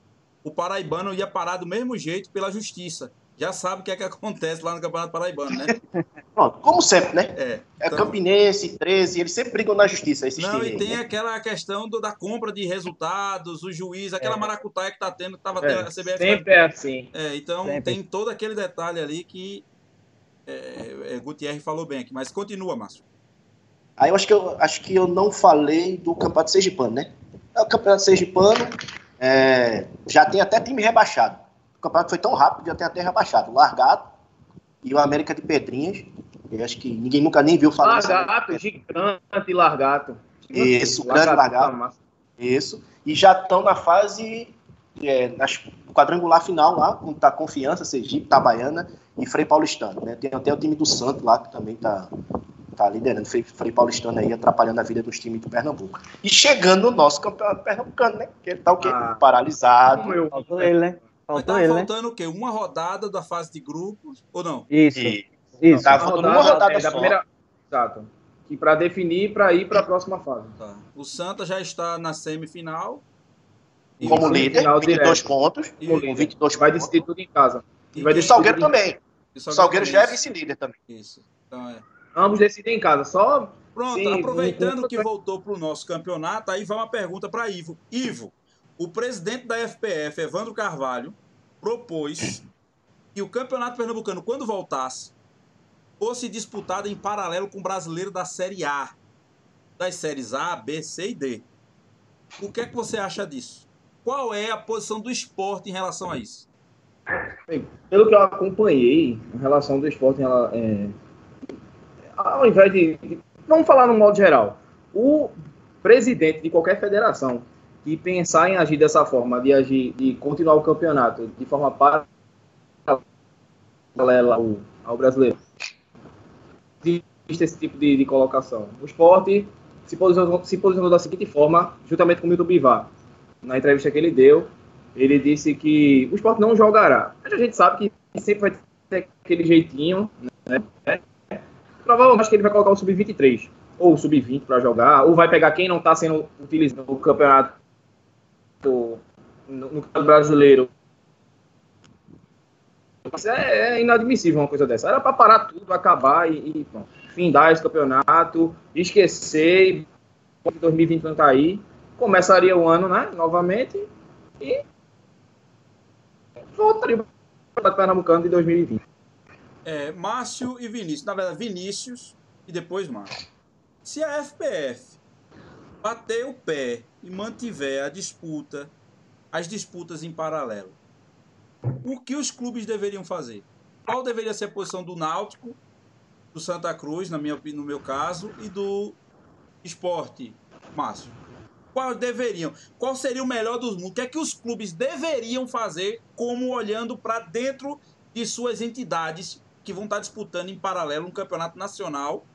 o Paraibano ia parar do mesmo jeito pela justiça já sabe o que é que acontece lá no Campeonato Paraibano, né? Pronto, como sempre, né? É, é então... Campinense, 13, eles sempre brigam na justiça. Esses Não, e tem né? aquela questão do, da compra de resultados, o juiz, aquela é. maracutaia que tá tendo, que tava é, tendo a CBF. Sempre é assim. É, então sempre. tem todo aquele detalhe ali que é, é, Gutierrez falou bem aqui, mas continua, Márcio. Aí eu acho que eu acho que eu não falei do Campeonato Sergipano, né? O Campeonato Sergipano é, já tem até time rebaixado o campeonato foi tão rápido, já tem até rebaixado. Largado e o América de Pedrinhas. Eu acho que ninguém nunca nem viu falar Largato, gigante Largato. Isso, grande Largato. Tá Isso. E já estão na fase é, nas, quadrangular final lá, com tá Confiança, Sergipe, Itabaiana e Frei Paulistano. Né? Tem até o time do Santo lá, que também está tá liderando. Frei, Frei Paulistano aí, atrapalhando a vida dos times do Pernambuco. E chegando no nosso campeonato pernambucano, né? Que ele tá o quê? Ah, Paralisado. Eu, ele, né? Faltou tá ele, né? faltando né? o quê? Uma rodada da fase de grupos ou não? Isso. Isso. Tá faltando uma rodada é, da primeira. Exato. Que para definir para ir para a próxima fase. Tá. O Santa já está na semifinal. Como líder, 22 direto. pontos. E, com 22 vai decidir tudo em casa. E, vai e Salgueiro também. O Salgueiro, Salgueiro já é vice-líder também. Isso. Então é. Ambos decidem em casa. Só. Pronto, Sim, aproveitando que voltou para o nosso campeonato, aí vai uma pergunta para Ivo. Ivo, o presidente da FPF, Evandro Carvalho, propôs que o Campeonato Pernambucano, quando voltasse, fosse disputado em paralelo com o brasileiro da Série A, das séries A, B, C e D. O que é que você acha disso? Qual é a posição do esporte em relação a isso? Pelo que eu acompanhei em relação do esporte, ela, é, ao invés de. Vamos falar no modo geral. O presidente de qualquer federação e pensar em agir dessa forma, de agir, de continuar o campeonato de forma paralela ao, ao brasileiro. Existe esse tipo de, de, colocação. O esporte se posicionou, se posicionou da seguinte forma, juntamente com o Milton Bivar. Na entrevista que ele deu, ele disse que o esporte não jogará. Mas a gente sabe que sempre vai ter aquele jeitinho, né? Provavelmente que ele vai colocar o sub-23 ou o sub-20 para jogar, ou vai pegar quem não está sendo utilizado no campeonato no, no brasileiro. É, é, inadmissível uma coisa dessa. Era para parar tudo, acabar e, e pronto, findar esse campeonato, esquecer, 2020 não tá aí, começaria o ano, né, novamente, e voltaria para o Pernambucano de 2020. É, Márcio e Vinícius. Na verdade, Vinícius e depois Márcio. Se a FPF bater o pé e mantiver a disputa, as disputas em paralelo, o que os clubes deveriam fazer? Qual deveria ser a posição do Náutico do Santa Cruz, na minha, no meu caso, e do esporte, Márcio? Qual deveriam? Qual seria o melhor dos mundos? O que é que os clubes deveriam fazer, como olhando para dentro de suas entidades que vão estar disputando em paralelo um campeonato nacional?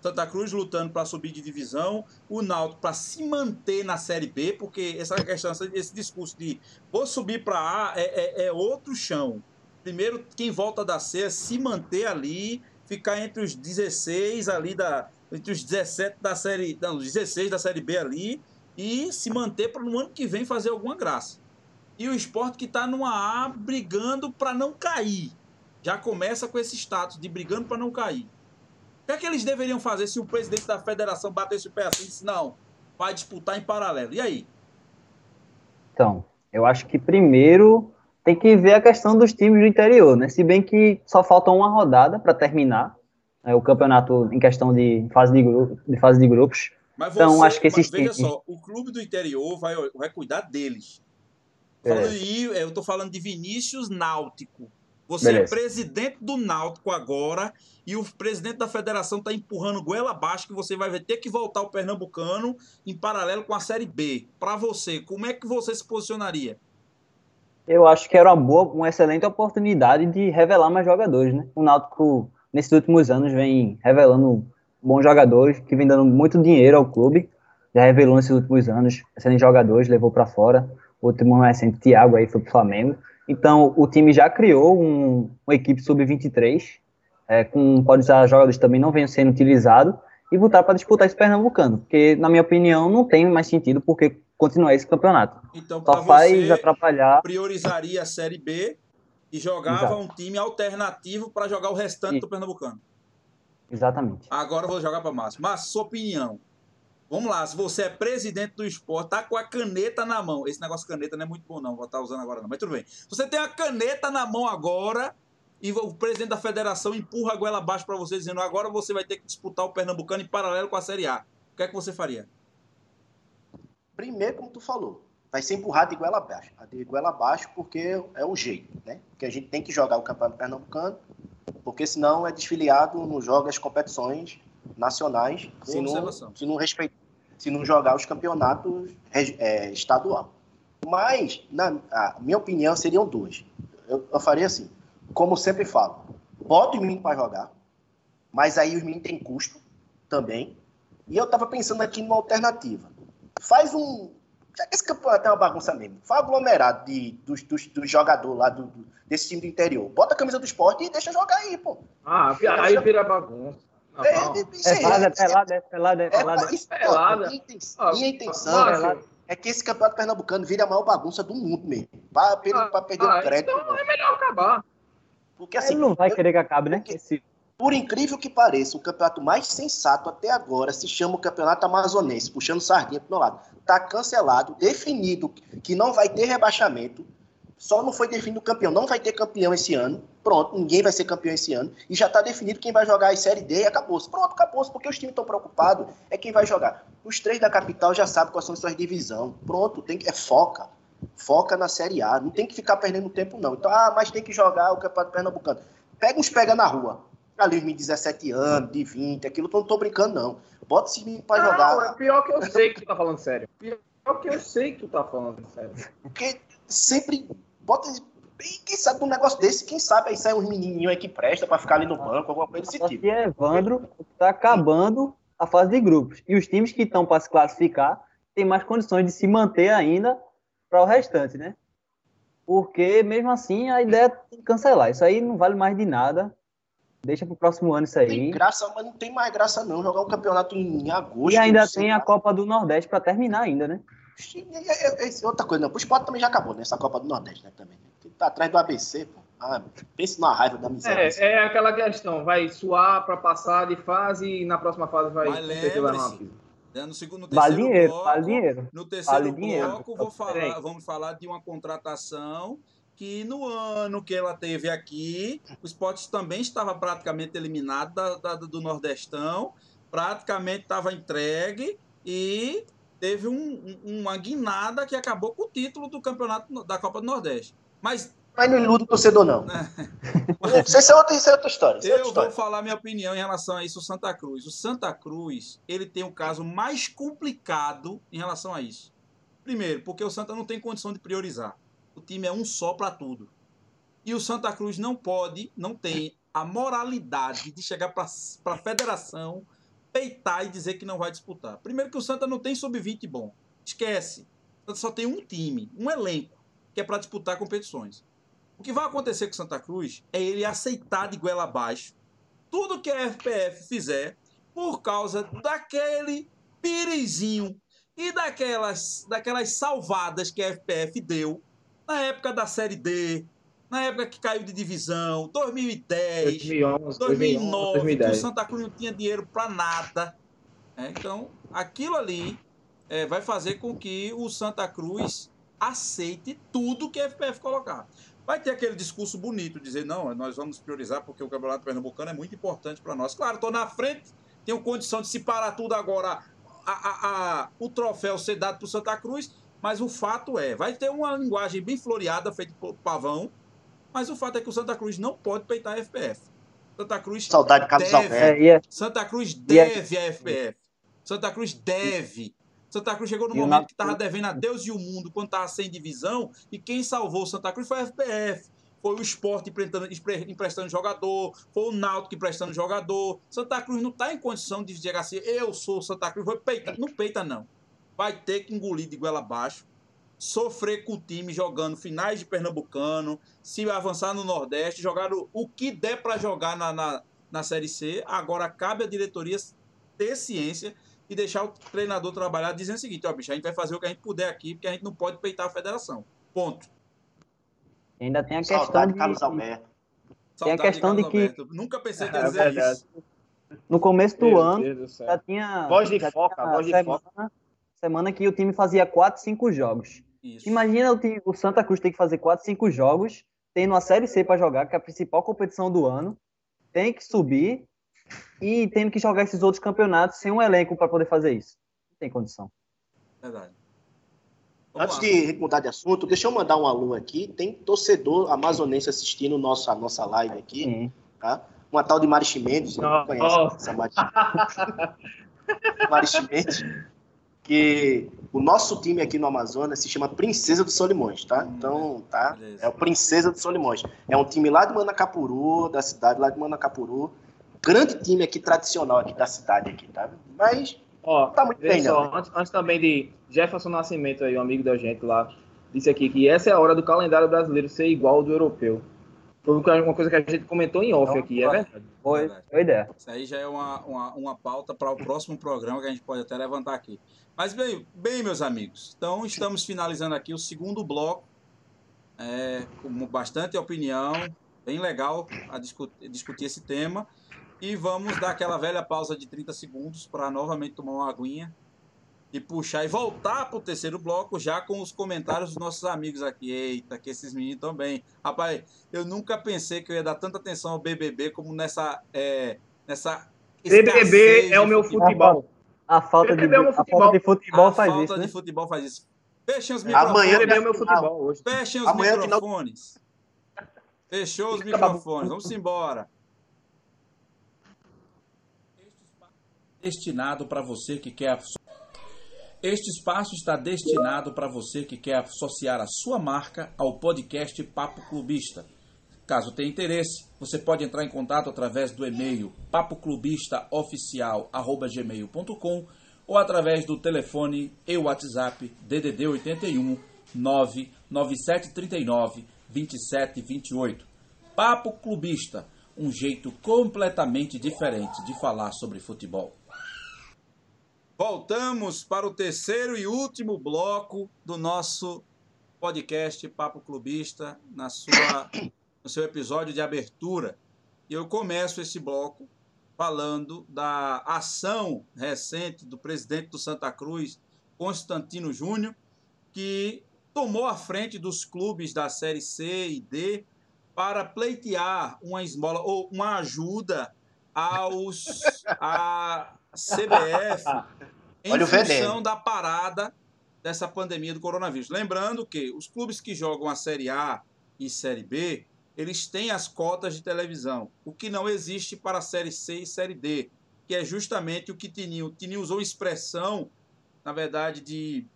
Santa Cruz lutando para subir de divisão, o Náutico para se manter na Série B, porque essa questão, esse discurso de vou subir para A é, é, é outro chão. Primeiro, quem volta da C é se manter ali, ficar entre os 16 ali da. Entre os 17 da série. Não, os 16 da série B ali e se manter para no ano que vem fazer alguma graça. E o esporte que está numa A brigando para não cair. Já começa com esse status de brigando para não cair. O que é que eles deveriam fazer se o presidente da federação batesse o pé assim e disse, não, vai disputar em paralelo? E aí? Então, eu acho que primeiro tem que ver a questão dos times do interior, né? Se bem que só falta uma rodada para terminar né, o campeonato em questão de fase de, grupo, de fase de grupos. Mas então, você, então, acho que esses veja só, o clube do interior vai, vai cuidar deles. Falando é. eu estou falando de Vinícius Náutico. Você é Beleza. é presidente do Náutico agora e o presidente da federação está empurrando goela abaixo que você vai ter que voltar ao Pernambucano em paralelo com a Série B. Para você, como é que você se posicionaria? Eu acho que era uma boa, uma excelente oportunidade de revelar mais jogadores, né? O Náutico nesses últimos anos vem revelando bons jogadores que vem dando muito dinheiro ao clube. Já revelou nesses últimos anos excelentes jogadores, levou para fora. O último recente, Thiago, aí foi para o Flamengo. Então, o time já criou um, uma equipe sub-23, é, com pode usar jogadores também não venham sendo utilizados, e voltar para disputar esse Pernambucano. Porque, na minha opinião, não tem mais sentido porque continuar esse campeonato. Então, Só faz atrapalhar. priorizaria a Série B e jogava Exato. um time alternativo para jogar o restante do Pernambucano. Exatamente. Agora eu vou jogar para Márcio. Márcio, sua opinião. Vamos lá, se você é presidente do esporte, tá com a caneta na mão. Esse negócio de caneta não é muito bom, não. Vou estar tá usando agora, não. Mas tudo bem. Você tem a caneta na mão agora e o presidente da federação empurra a goela abaixo para você, dizendo agora você vai ter que disputar o Pernambucano em paralelo com a Série A. O que é que você faria? Primeiro, como tu falou, vai ser empurrado de goela abaixo. De goela abaixo porque é o jeito, né? Porque a gente tem que jogar o Campeonato Pernambucano, porque senão é desfiliado, não joga as competições nacionais, se não, se não, respeitar, se não jogar os campeonatos é, estadual. Mas, na minha opinião, seriam duas. Eu, eu faria assim, como sempre falo, bota os meninos para jogar, mas aí os meninos têm custo também. E eu estava pensando aqui numa alternativa. Faz um. Já que esse campeonato é uma bagunça mesmo, faz aglomerado de, dos, dos, dos jogadores lá do, do, desse time do interior. Bota a camisa do esporte e deixa jogar aí, pô. Ah, aí vira bagunça. É, é, pelada, é pelada, é pelada, é pelada. pelada. Minha intenção, minha intenção é que esse campeonato pernambucano vire a maior bagunça do mundo mesmo. Para ah, perder ah, o crédito. Então é melhor acabar. Porque assim. Ele não vai querer que acabe, né? Esse... Por incrível que pareça, o campeonato mais sensato até agora se chama o Campeonato Amazonense, puxando sardinha pro meu lado. Tá cancelado, definido que não vai ter rebaixamento. Só não foi definido o campeão. Não vai ter campeão esse ano. Pronto, ninguém vai ser campeão esse ano. E já está definido quem vai jogar a Série D e acabou-se. Pronto, acabou-se, porque os times estão preocupados. É quem vai jogar. Os três da capital já sabem quais são as suas divisões. Pronto, tem que, é foca. Foca na Série A. Não tem que ficar perdendo tempo, não. Então, ah, mas tem que jogar o Campeonato Pernambucano. Pega uns pega na rua. Ali, de 17 anos, de 20, aquilo, eu não tô brincando, não. Bota esse menino pra não, jogar. É pior que eu sei que tu tá falando sério. Pior que eu sei que tu tá falando sério. Porque sempre bota. Quem sabe um negócio desse, quem sabe aí sai um menininho aí que presta para ficar ali no banco, alguma coisa desse tipo. E Evandro tá acabando a fase de grupos. E os times que estão para se classificar têm mais condições de se manter ainda para o restante, né? Porque mesmo assim a ideia é cancelar. Isso aí não vale mais de nada. Deixa para o próximo ano isso aí. Tem graça, mas não tem mais graça não jogar o campeonato em agosto. E ainda tem a Copa do Nordeste para terminar ainda, né? Outra coisa, não. O esporte também já acabou, né? Essa Copa do Nordeste, né? Também. Tá atrás do ABC, pô. Ah, pense na raiva da miséria. É, é aquela questão, vai suar para passar de fase e na próxima fase vai. Lembre-se, né, no segundo, no terceiro vale dinheiro, bloco, vale dinheiro. No terceiro vale bloco, dinheiro. Vou falar, vamos falar de uma contratação que no ano que ela teve aqui, o esporte também estava praticamente eliminado da, da, do Nordestão, praticamente estava entregue e teve um, uma guinada que acabou com o título do campeonato da Copa do Nordeste. Mas Mas não iluda o torcedor, não. isso, é outra, isso é outra história. É outra eu história. vou falar minha opinião em relação a isso, o Santa Cruz. O Santa Cruz, ele tem um caso mais complicado em relação a isso. Primeiro, porque o Santa não tem condição de priorizar. O time é um só para tudo. E o Santa Cruz não pode, não tem a moralidade de chegar para a federação, peitar e dizer que não vai disputar. Primeiro que o Santa não tem sub-20 bom. Esquece. O Santa só tem um time, um elenco, que é para disputar competições. O que vai acontecer com o Santa Cruz é ele aceitar de goela abaixo tudo que a FPF fizer por causa daquele pirizinho e daquelas, daquelas salvadas que a FPF deu na época da Série D, na época que caiu de divisão, 2010, 2011, 2009, 2010. que o Santa Cruz não tinha dinheiro para nada. Né? Então, aquilo ali é, vai fazer com que o Santa Cruz aceite tudo que a FPF colocar. Vai ter aquele discurso bonito, dizer, não, nós vamos priorizar porque o Campeonato Pernambucano é muito importante para nós. Claro, estou na frente, tenho condição de se parar tudo agora, a, a, a, o troféu ser dado para o Santa Cruz, mas o fato é, vai ter uma linguagem bem floreada, feita por Pavão, mas o fato é que o Santa Cruz não pode peitar a FPF. Santa Cruz Saudade deve, é, é, Santa Cruz deve a FPF. Santa Cruz deve. Santa Cruz chegou no e momento que estava devendo a Deus e o mundo quando estava sem divisão e quem salvou o Santa Cruz foi a FPF. Foi o esporte emprestando, emprestando jogador, foi o Náutico emprestando jogador. Santa Cruz não está em condição de dizer assim, eu sou Santa Cruz, vou peitar. Não peita, não. Vai ter que engolir de goela abaixo sofrer com o time jogando finais de Pernambucano, se avançar no Nordeste, jogar o, o que der para jogar na, na, na Série C. Agora cabe à diretoria ter ciência e deixar o treinador trabalhar dizendo o seguinte, ó, bicho, a gente vai fazer o que a gente puder aqui, porque a gente não pode peitar a federação. Ponto. ainda tem a questão Saudade de... Carlos Alberto. Tem a questão de, de que... Alberto. Nunca pensei que ia é dizer é isso. No começo do Meu ano, já tinha... Voz de foca, voz de semana, foca. Semana que o time fazia 4, 5 jogos. Isso. Imagina o, time, o Santa Cruz ter que fazer 4, 5 jogos, tendo a Série C para jogar, que é a principal competição do ano, tem que subir e tendo que jogar esses outros campeonatos sem um elenco para poder fazer isso. Não tem condição. Verdade. Vamos Antes lá. de mudar de assunto, deixa eu mandar um alô aqui. Tem torcedor amazonense assistindo nossa, a nossa live aqui. Sim. Tá? Uma tal de Mari Chimenez, não conhece essa Mari Chimenez que o nosso time aqui no Amazonas se chama Princesa do Solimões, tá? Hum, então, tá? Beleza. É o Princesa do Solimões. É um time lá de Manacapuru, da cidade lá de Manacapuru. Grande time aqui, tradicional aqui da cidade aqui, tá? Mas Ó, tá muito bem, só, antes, antes, também de Jefferson Nascimento aí, um amigo da gente lá, disse aqui que essa é a hora do calendário brasileiro ser igual ao do europeu. Foi uma coisa que a gente comentou em off aqui, é verdade. Foi, foi ideia. Isso aí já é uma, uma, uma pauta para o próximo programa que a gente pode até levantar aqui. Mas bem, bem meus amigos, então estamos finalizando aqui o segundo bloco, é, com bastante opinião, bem legal a discutir, discutir esse tema. E vamos dar aquela velha pausa de 30 segundos para novamente tomar uma aguinha e puxar e voltar para o terceiro bloco já com os comentários dos nossos amigos aqui. Eita, que esses meninos também. Rapaz, eu nunca pensei que eu ia dar tanta atenção ao BBB como nessa. É, nessa BBB é o meu futebol. A falta, de, é a falta de futebol a faz falta isso. A né? de futebol faz isso. Fechem os microfones. Amanhã é o meu futebol hoje. Fechem os Amanhã microfones. Final... Fechou os microfones. Vamos embora. Destinado para você que quer este espaço está destinado para você que quer associar a sua marca ao podcast Papo Clubista. Caso tenha interesse, você pode entrar em contato através do e-mail papoclubistaoficial@gmail.com ou através do telefone e WhatsApp DDD 81 99739 2728. Papo Clubista, um jeito completamente diferente de falar sobre futebol. Voltamos para o terceiro e último bloco do nosso podcast Papo Clubista, na sua, no seu episódio de abertura. E eu começo esse bloco falando da ação recente do presidente do Santa Cruz, Constantino Júnior, que tomou a frente dos clubes da Série C e D para pleitear uma esmola ou uma ajuda aos a CBF em Olha função da parada dessa pandemia do coronavírus. Lembrando que os clubes que jogam a Série A e Série B, eles têm as cotas de televisão, o que não existe para a Série C e Série D, que é justamente o que Tininho, Tininho usou expressão, na verdade, de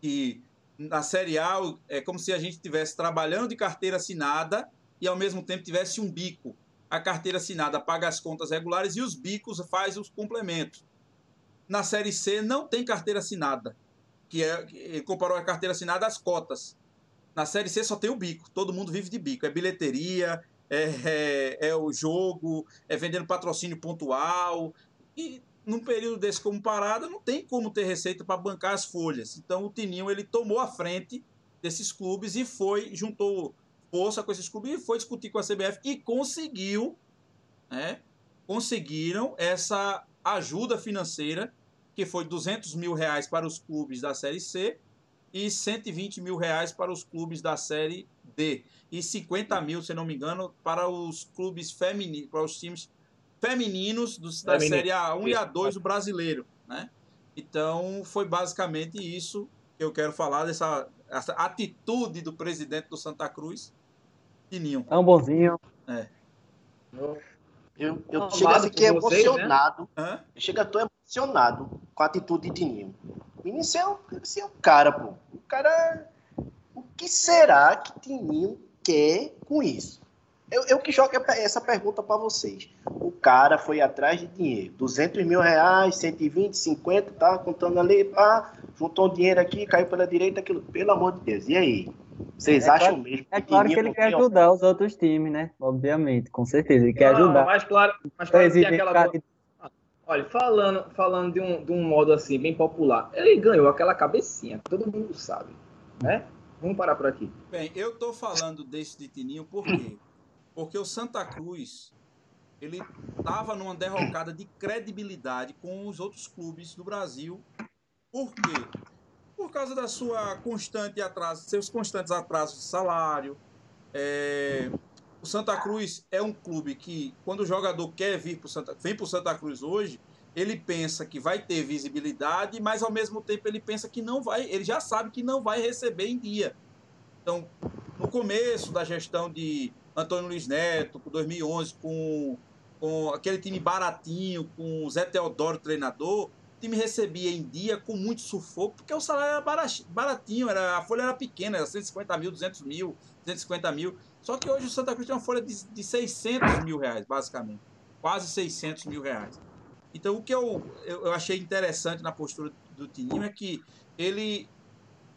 que na Série A é como se a gente estivesse trabalhando de carteira assinada e ao mesmo tempo tivesse um bico. A carteira assinada paga as contas regulares e os bicos faz os complementos. Na Série C não tem carteira assinada, que é comparou a carteira assinada às cotas. Na Série C só tem o bico, todo mundo vive de bico. É bilheteria, é, é, é o jogo, é vendendo patrocínio pontual. E num período desse como parada, não tem como ter receita para bancar as folhas. Então o Tininho ele tomou a frente desses clubes e foi, juntou força com esses clubes e foi discutir com a CBF e conseguiu, né? Conseguiram essa ajuda financeira, que foi 200 mil reais para os clubes da Série C e 120 mil reais para os clubes da Série D. E 50 mil, se não me engano, para os clubes femininos, para os times femininos dos, da Feminino. Série A1 e A2 do brasileiro, né? Então, foi basicamente isso que eu quero falar, dessa essa atitude do presidente do Santa Cruz, Tininho. É um bonzinho. É. Eu, eu, eu chego aqui emocionado. Né? Eu chego a tô emocionado com a atitude de Tininho. O menino é um, é um cara, pô. O cara... O que será que Tininho quer com isso? Eu, eu que jogo essa pergunta para vocês. O cara foi atrás de dinheiro. 200 mil reais, 120, 50, tá contando ali, pá, juntou um dinheiro aqui, caiu pela direita, aquilo. Pelo amor de Deus, e aí? Vocês é acham claro, mesmo? É claro que ele quer ajudar os outros times, né? Obviamente, com certeza. Ele quer Não, ajudar. Mas claro, mas claro que aquela. Olha, falando, falando de, um, de um modo assim, bem popular, ele ganhou aquela cabecinha, todo mundo sabe, né? Vamos parar por aqui. Bem, eu tô falando desse de Tininho por quê? Porque o Santa Cruz ele estava numa derrocada de credibilidade com os outros clubes do Brasil. Por quê? Por causa da sua constante atraso, seus constantes atrasos de salário. É... O Santa Cruz é um clube que, quando o jogador quer vir para Santa, vem para o Santa Cruz hoje, ele pensa que vai ter visibilidade, mas ao mesmo tempo ele pensa que não vai, ele já sabe que não vai receber em dia. Então, no começo da gestão de Antônio Luiz Neto, com 2011, com, com aquele time baratinho, com o Zé Teodoro treinador, o time recebia em dia com muito sufoco, porque o salário era baratinho, era, a folha era pequena, era 150 mil, 200 mil, 250 mil. Só que hoje o Santa Cruz tem uma folha de, de 600 mil reais, basicamente. Quase 600 mil reais. Então, o que eu, eu, achei interessante na postura do Tininho é que ele,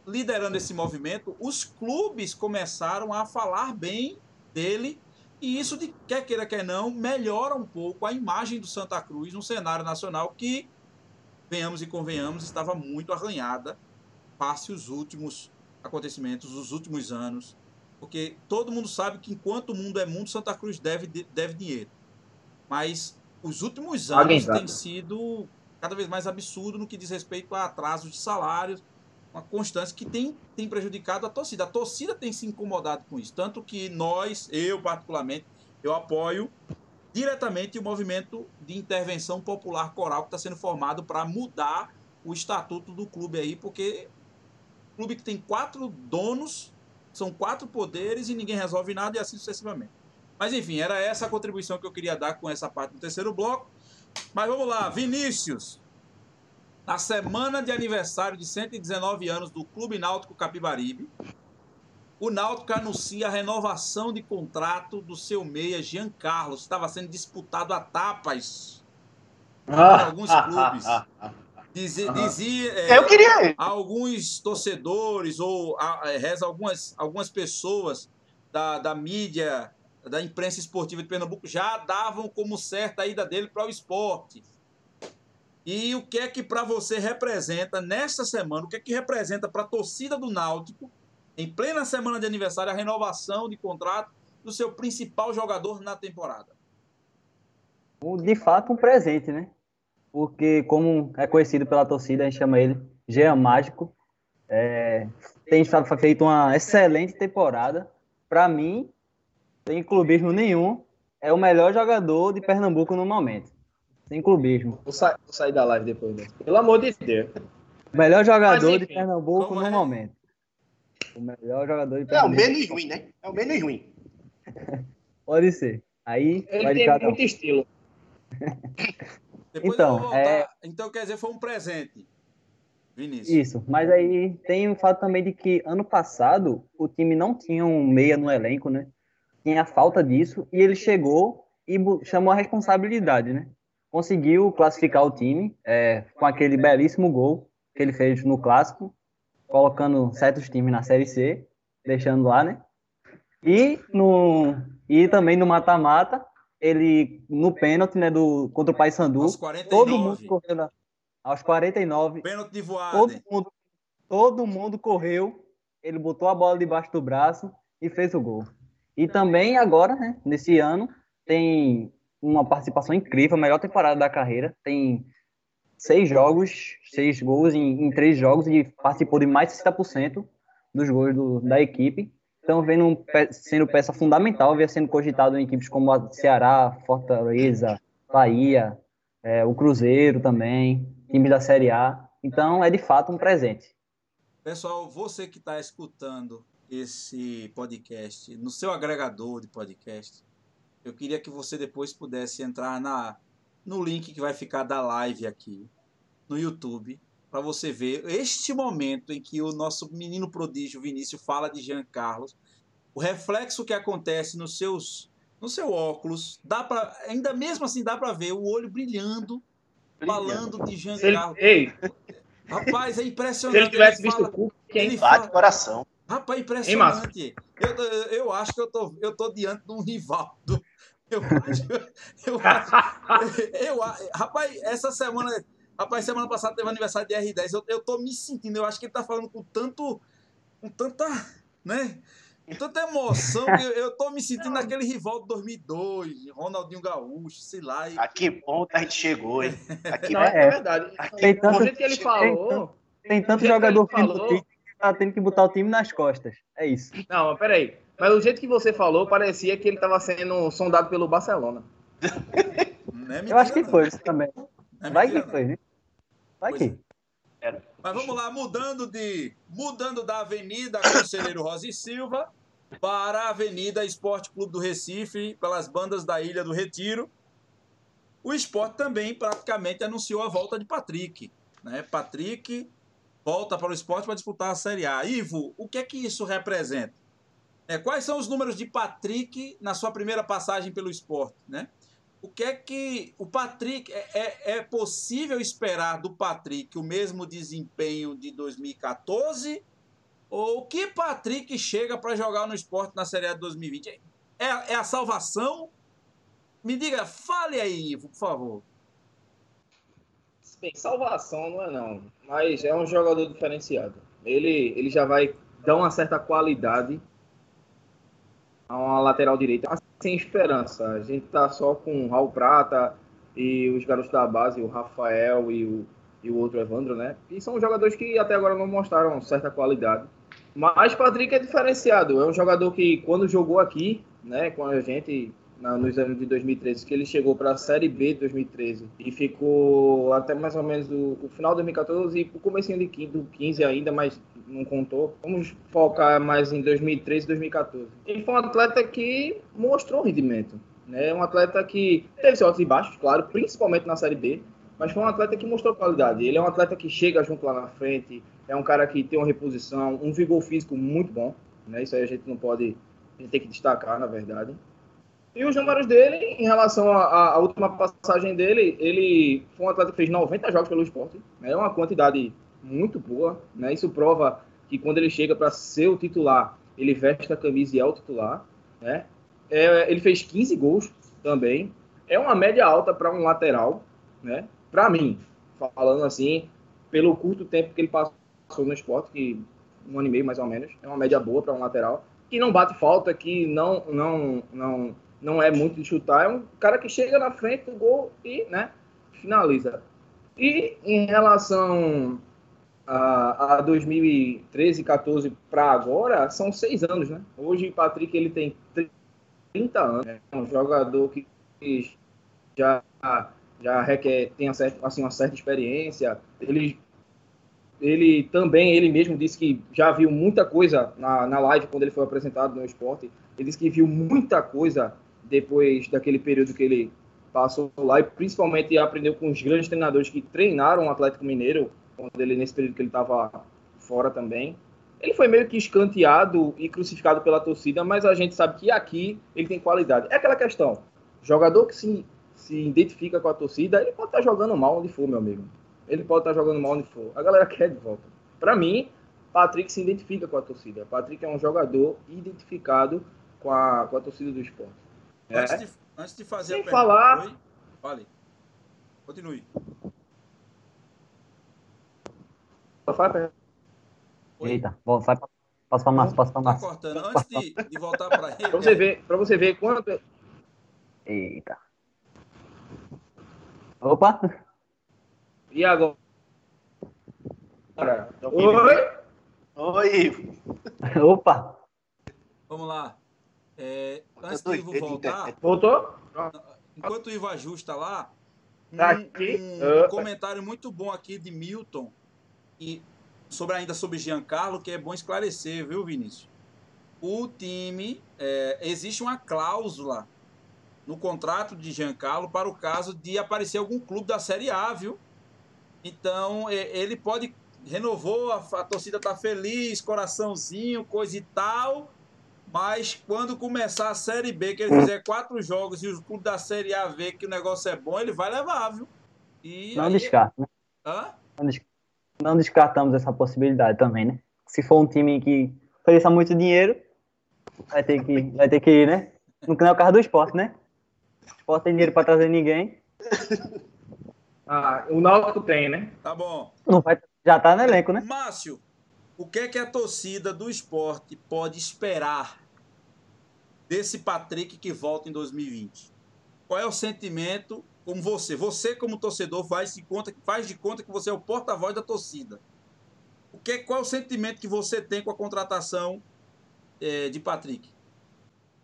liderando esse movimento, os clubes começaram a falar bem dele. E isso, de quer queira, quer não, melhora um pouco a imagem do Santa Cruz no cenário nacional que, venhamos e convenhamos, estava muito arranhada passe os últimos acontecimentos, os últimos anos. Porque todo mundo sabe que enquanto o mundo é mundo, Santa Cruz deve, deve dinheiro. Mas os últimos anos têm sido cada vez mais absurdo no que diz respeito a atrasos de salários, uma constância que tem, tem prejudicado a torcida. A torcida tem se incomodado com isso. Tanto que nós, eu particularmente, eu apoio diretamente o movimento de intervenção popular coral que está sendo formado para mudar o estatuto do clube aí, porque clube que tem quatro donos, são quatro poderes e ninguém resolve nada e assim sucessivamente. Mas enfim, era essa a contribuição que eu queria dar com essa parte do terceiro bloco. Mas vamos lá, Vinícius, na semana de aniversário de 119 anos do Clube Náutico Capibaribe, o Náutico anuncia a renovação de contrato do seu meia Jean Carlos. Estava sendo disputado a tapas por alguns clubes. Dizia, dizia é, eu queria alguns torcedores ou é, reza algumas, algumas pessoas da, da mídia, da imprensa esportiva de Pernambuco já davam como certa a ida dele para o esporte. E o que é que para você representa nesta semana, o que é que representa para a torcida do Náutico, em plena semana de aniversário, a renovação de contrato do seu principal jogador na temporada? De fato, um presente, né? Porque, como é conhecido pela torcida, a gente chama ele Jean Mágico. É, tem feito uma excelente temporada. Para mim, sem clubismo nenhum, é o melhor jogador de Pernambuco no momento. Sem clubismo. Vou, sa vou sair da live depois. Né? Pelo amor de Deus. Melhor jogador Mas, enfim, de Pernambuco no é? momento. O melhor jogador de É o menos ruim, né? É o menos ruim. Pode ser. Aí Ele vai de tem cada um. muito estilo. Depois Então, eu vou voltar. é- Então quer dizer, foi um presente. Vinícius. Isso, mas aí tem o fato também de que ano passado o time não tinha um meia no elenco, né? Tinha falta disso e ele chegou e chamou a responsabilidade, né? Conseguiu classificar o time é, com aquele belíssimo gol que ele fez no clássico, colocando certos times na Série C, deixando lá, né? E no e também no mata-mata, ele no pênalti, né, do contra o Paysandu, Aos 49. todo mundo correu na, aos 49 Pênalti de todo voada. mundo, todo mundo correu, ele botou a bola debaixo do braço e fez o gol. E também agora, né, nesse ano, tem uma participação incrível, a melhor temporada da carreira, tem seis jogos, seis gols em, em três jogos e participou de mais de 60% dos gols do- da equipe. Então, vendo sendo peça fundamental, vem sendo cogitado em equipes como a Ceará, Fortaleza, Bahia, é, o Cruzeiro também, times da Série A. Então, é de fato um presente. Pessoal, você que está escutando esse podcast no seu agregador de podcast, eu queria que você depois pudesse entrar na, no link que vai ficar da live aqui no YouTube para você ver este momento em que o nosso menino prodígio Vinícius fala de Jean Carlos, o reflexo que acontece nos seus no seu óculos, dá para ainda mesmo assim dá para ver o olho brilhando, falando de Jean Se ele, Carlos. ei, Rapaz, é se impressionante. ele tivesse Ele visto fala- o quem ele Bate fala- coração. Rapaz, Hein, Márcio? impressionante. Eu, eu, eu acho que eu tô, eu tô diante de um Rivaldo. Eu acho, eu acho, eu, rapaz, essa semana, rapaz, semana passada teve aniversário de R10. Eu, eu tô me sentindo, eu acho que ele tá falando com tanto, com tanta, né? Com tanta emoção que eu, eu tô me sentindo naquele Rivaldo 2002, Ronaldinho Gaúcho, sei lá. e- A que ponto a gente chegou, hein? A que Não, É. é verdade. Tem Do tanto, jeito que ele falou. tem tanto jeito que jogador ele fino falou- que tá tendo que botar o time nas costas. É isso. Não, mas peraí. Mas do jeito que você falou, parecia que ele estava sendo sondado pelo Barcelona. não é Eu acho que não. foi isso também. Não é Vai mentira, que foi, né? Vai Pois que. Mas vamos lá, mudando de mudando da Avenida Conselheiro Rosa e Silva para a Avenida Esporte Clube do Recife, pelas bandas da Ilha do Retiro. O esporte também praticamente anunciou a volta de Patrick. Né? Patrick volta para o esporte para disputar a Série A. Ivo, o que é que isso representa? É, quais são os números de Patrick na sua primeira passagem pelo esporte? Né? O que é que o Patrick é, é, é possível esperar do Patrick o mesmo desempenho de 2014? Ou que Patrick chega para jogar no esporte na Série A de 2020? É, é a salvação? Me diga, fale aí, Ivo, por favor. Bem, salvação não é não, mas é um jogador diferenciado. Ele, ele já vai dar uma certa qualidade a uma lateral direita, mas sem esperança. A gente tá só com o Raul Prata e os garotos da base, o Rafael e o, e o outro Evandro, né? E são jogadores que até agora não mostraram certa qualidade. Mas Patrick é diferenciado. É um jogador que, quando jogou aqui, né, com a gente na, nos anos de 2013, que ele chegou para a Série B de 2013 e ficou até mais ou menos o, o final de 2014 e o comecinho de 15, do 15 ainda, mas não contou. Vamos focar mais em 2013 e 2014. Ele foi um atleta que mostrou rendimento. Né? Um atleta que teve seus altos e baixos, claro, principalmente na Série B, mas foi um atleta que mostrou qualidade. Ele é um atleta que chega junto lá na frente, é um cara que tem uma reposição, um vigor físico muito bom. Né? Isso aí a gente não pode, a gente tem que destacar, na verdade. E os números dele, em relação à, última passagem dele, ele foi um atleta que fez 90 jogos pelo esporte. Né? É uma quantidade muito boa. Né? Isso prova que quando ele chega para ser o titular, ele veste a camisa e é o titular. Né? É, ele fez 15 gols também. É uma média alta para um lateral, né? Para mim, falando assim, pelo curto tempo que ele passou no esporte, que um ano e meio mais ou menos, é uma média boa para um lateral, que não bate falta, que não, não, não, não é muito de chutar, é um cara que chega na frente do gol e, né, finaliza. E em relação a, a 2013, 14 para agora, são seis anos, né? Hoje o Patrick ele tem 30 anos, é um jogador que já já requer tem assim uma certa experiência. Ele ele também, ele mesmo disse que já viu muita coisa na, na live quando ele foi apresentado no esporte. Ele disse que viu muita coisa depois daquele período que ele passou lá e principalmente aprendeu com os grandes treinadores que treinaram o Atlético Mineiro, quando ele nesse período que ele estava fora também. Ele foi meio que escanteado e crucificado pela torcida, mas a gente sabe que aqui ele tem qualidade. É aquela questão, jogador que se, se identifica com a torcida, ele pode estar tá jogando mal onde for, meu amigo. Ele pode estar tá jogando mal onde for. A galera quer de volta. Para mim, Patrick se identifica com a torcida. Patrick é um jogador identificado com a, com a torcida do esporte. Antes, é? de, antes de fazer Sem a pergunta, falar... Oi? Fale. Continue. Fala Eita, bom, sai Passa para Márcio, passa para Márcio. Tá cortando. Antes de, de voltar para ele. para você, ver, você ver quanto. Eita. Opa! E agora? Oi! Oi! Opa! Vamos lá. É, antes do Ivo voltar. Voltou? Enquanto o Ivo ajusta lá, um, tá um comentário muito bom aqui de Milton. E sobre ainda sobre Giancarlo, que é bom esclarecer, viu, Vinícius? O time, é, existe uma cláusula no contrato de Giancarlo para o caso de aparecer algum clube da Série A, viu? Então, é, ele pode renovou, a, a torcida tá feliz, coraçãozinho, coisa e tal, mas quando começar a Série B, que ele fizer quatro jogos e os clubes da Série A ver que o negócio é bom, ele vai levar, viu? E Não aí... descarta, né? Hã? Não descartamos essa possibilidade também, né? Se for um time que ofereça muito dinheiro, vai ter que, vai ter que ir, né? Não é o carro do esporte, né? O esporte tem dinheiro para trazer ninguém. Ah, o Náutico tem, né? Tá bom. Não vai, já tá no elenco, né? Márcio, o que é que a torcida do esporte pode esperar desse Patrick que volta em 2020? Qual é o sentimento como você. Você, como torcedor, faz de conta, faz de conta que você é o porta-voz da torcida. O que, qual é o sentimento que você tem com a contratação é, de Patrick?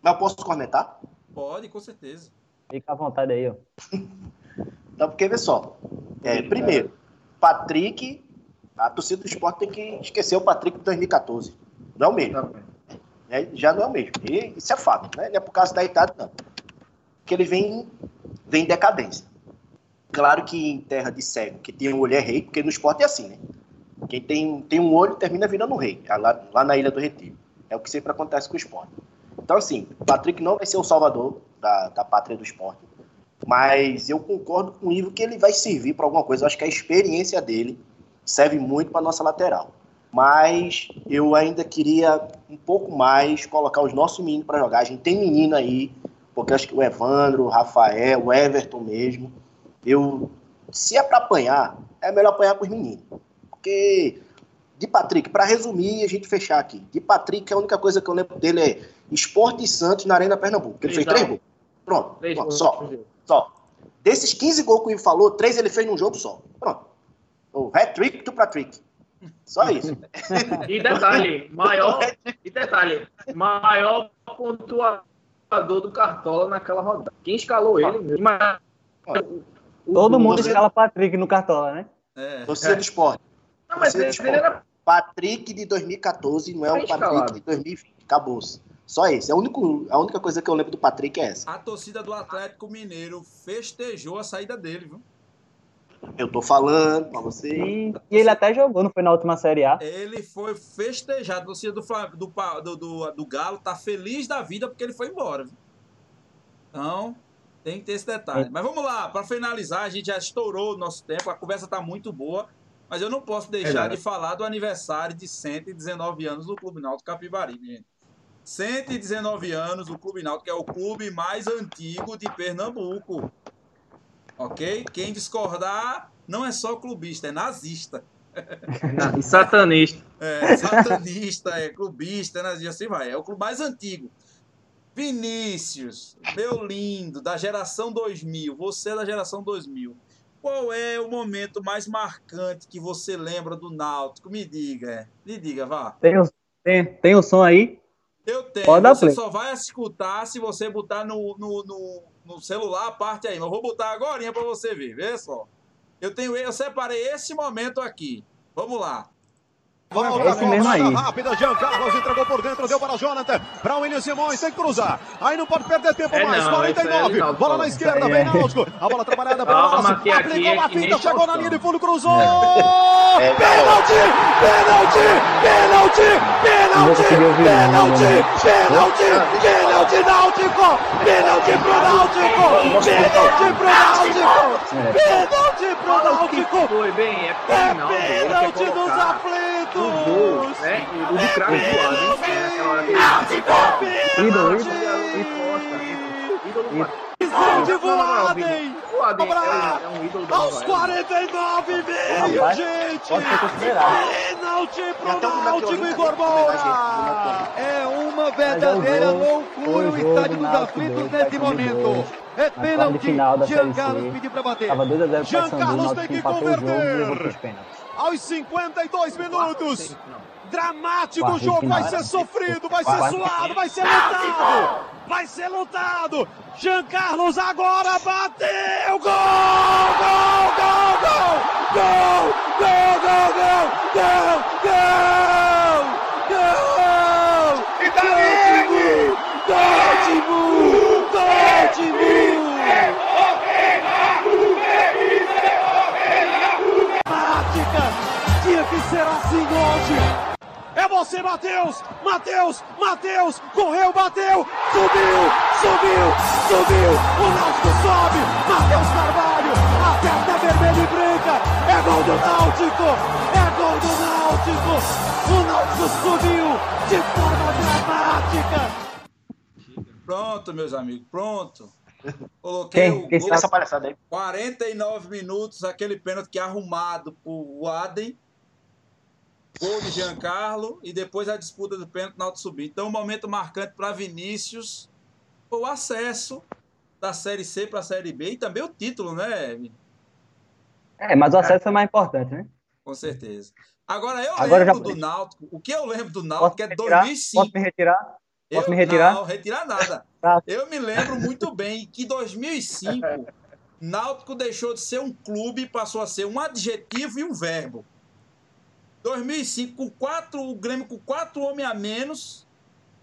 Mas posso comentar? Pode, com certeza. Fica à vontade aí, ó. então, porque, vê só. É, primeiro, Patrick, a torcida do esporte tem que esquecer o Patrick de 2014. Não é o mesmo. É, já não é o mesmo. E isso é fato, né? Não é por causa da idade, não. Porque ele vem vem em decadência. Claro que em terra de cego, que tem um olho é rei, porque no esporte é assim, né? Quem tem, tem um olho termina virando um rei, é lá, lá na Ilha do Retiro. É o que sempre acontece com o esporte. Então, assim, o Patrick não vai ser o salvador da, da pátria do esporte, mas eu concordo com o Ivo que ele vai servir para alguma coisa. Eu acho que a experiência dele serve muito para nossa lateral. Mas eu ainda queria um pouco mais colocar os nossos meninos para jogar. A gente tem menino aí porque acho que o Evandro, o Rafael, o Everton mesmo, eu, se é para apanhar, é melhor apanhar com os meninos. Porque de Patrick, para resumir e a gente fechar aqui, de Patrick, a única coisa que eu lembro dele é Esporte e Santos na Arena Pernambuco. Ele fez três gols. Pronto, três pronto só. Só. Desses 15 gols que o Ivo falou, três ele fez num jogo só. Pronto. O hat-trick do Patrick. Só isso. e detalhe, maior, e detalhe, maior pontuação jogador do Cartola naquela rodada. Quem escalou ele? Todo mundo escala Patrick no Cartola, né? É. Você é do esporte. Não, mas ele, ele era... Patrick de 2014 não é o Patrick de 2020. Acabou-se. Só esse. A, único, a única coisa que eu lembro do Patrick é essa. A torcida do Atlético Mineiro festejou a saída dele, viu? Eu tô falando pra você. E, e, ele até jogou, não foi na última Série A. Ele foi festejado. A torcida do, do, do, do, Galo tá feliz da vida porque ele foi embora. Então, tem que ter esse detalhe. É. Mas vamos lá, para finalizar, a gente já estourou o nosso tempo, a conversa tá muito boa, mas eu não posso deixar é de falar do aniversário de 119 anos do Clube Náutico Capibaribe, gente. 119 anos, o Clube Náutico é o clube mais antigo de Pernambuco. Ok? Quem discordar não é só clubista, é nazista. E satanista. É, satanista, é clubista, é nazista, assim vai. É o clube mais antigo. Vinícius, meu lindo, da geração 2000, você é da geração 2000. Qual é o momento mais marcante que você lembra do Náutico? Me diga, é. me diga, vá. Tem o, tem, tem o som aí? Eu tenho. Pode você só vai escutar se você botar no, no, no no celular a parte aí, mas eu vou botar agora para você ver, vê só. Eu tenho, eu separei esse momento aqui. Vamos lá. Vamos é esse mesmo aí. Rápida, Jean Carlos entregou por dentro, deu para o Jonathan. Para o William Simões, tem que cruzar. Aí não pode perder tempo É mais. não, 49. esse aí é bola na esquerda, bem é. Náutico. A bola trabalhada pelo Náutico. Aplicou é a finta, nem chegou na linha de fundo, cruzou. É, Pênalti! Pênalti! Pênalti! Pênalti! Pênalti! Pênalti! Pênalti náutico! Pênalti pro náutico! Pênalti pro náutico! Pênalti pro náutico! Foi bem, é, é pênalti dos aflitos! É, o craque. Náutico! Pênalti! ídolo. De Voaden! Voaden Aos 49 meio, gente! Pode. Pênalti pro Náutico e Moura! É uma verdadeira loucura o estádio dos aflitos nesse momento. É pênalti. Jean Carlos pediu pra bater. Jean Carlos tem que converter. Aos 52 minutos. Dramático o jogo, vai ser sofrido, vai ser suado, vai ser lutado! Vai ser lutado! Jean Carlos agora bateu! Gol! Gol! Gol! Gol! Gol! Gol! Gol! Gol! Gol! Você, Matheus! Matheus! Matheus! Correu, bateu! Subiu! Subiu! Subiu! O Náutico sobe! Matheus Carvalho! Aperta vermelho e branca! É gol do Náutico! É gol do Náutico! O Náutico subiu de forma dramática! Pronto, meus amigos, pronto. Coloquei Quem? o Quem gol, Essa palhaçada aí. 49 minutos, aquele pênalti que é arrumado por Adem. Gol de Giancarlo e depois a disputa do pênalti na subir. Então, um momento marcante para Vinícius foi o acesso da Série C para a Série B e também o título, né? É, mas o acesso foi mais importante, né? Com certeza. Agora, eu Agora lembro já- do Náutico. O que eu lembro do Náutico é retirar? 2005. Posso me retirar? Posso Eu- me retirar? Não, retirar nada. Tá. Eu me lembro muito bem que 2005, Náutico deixou de ser um clube e passou a ser um adjetivo e um verbo. 2005, com quatro, o Grêmio com quatro homens a menos,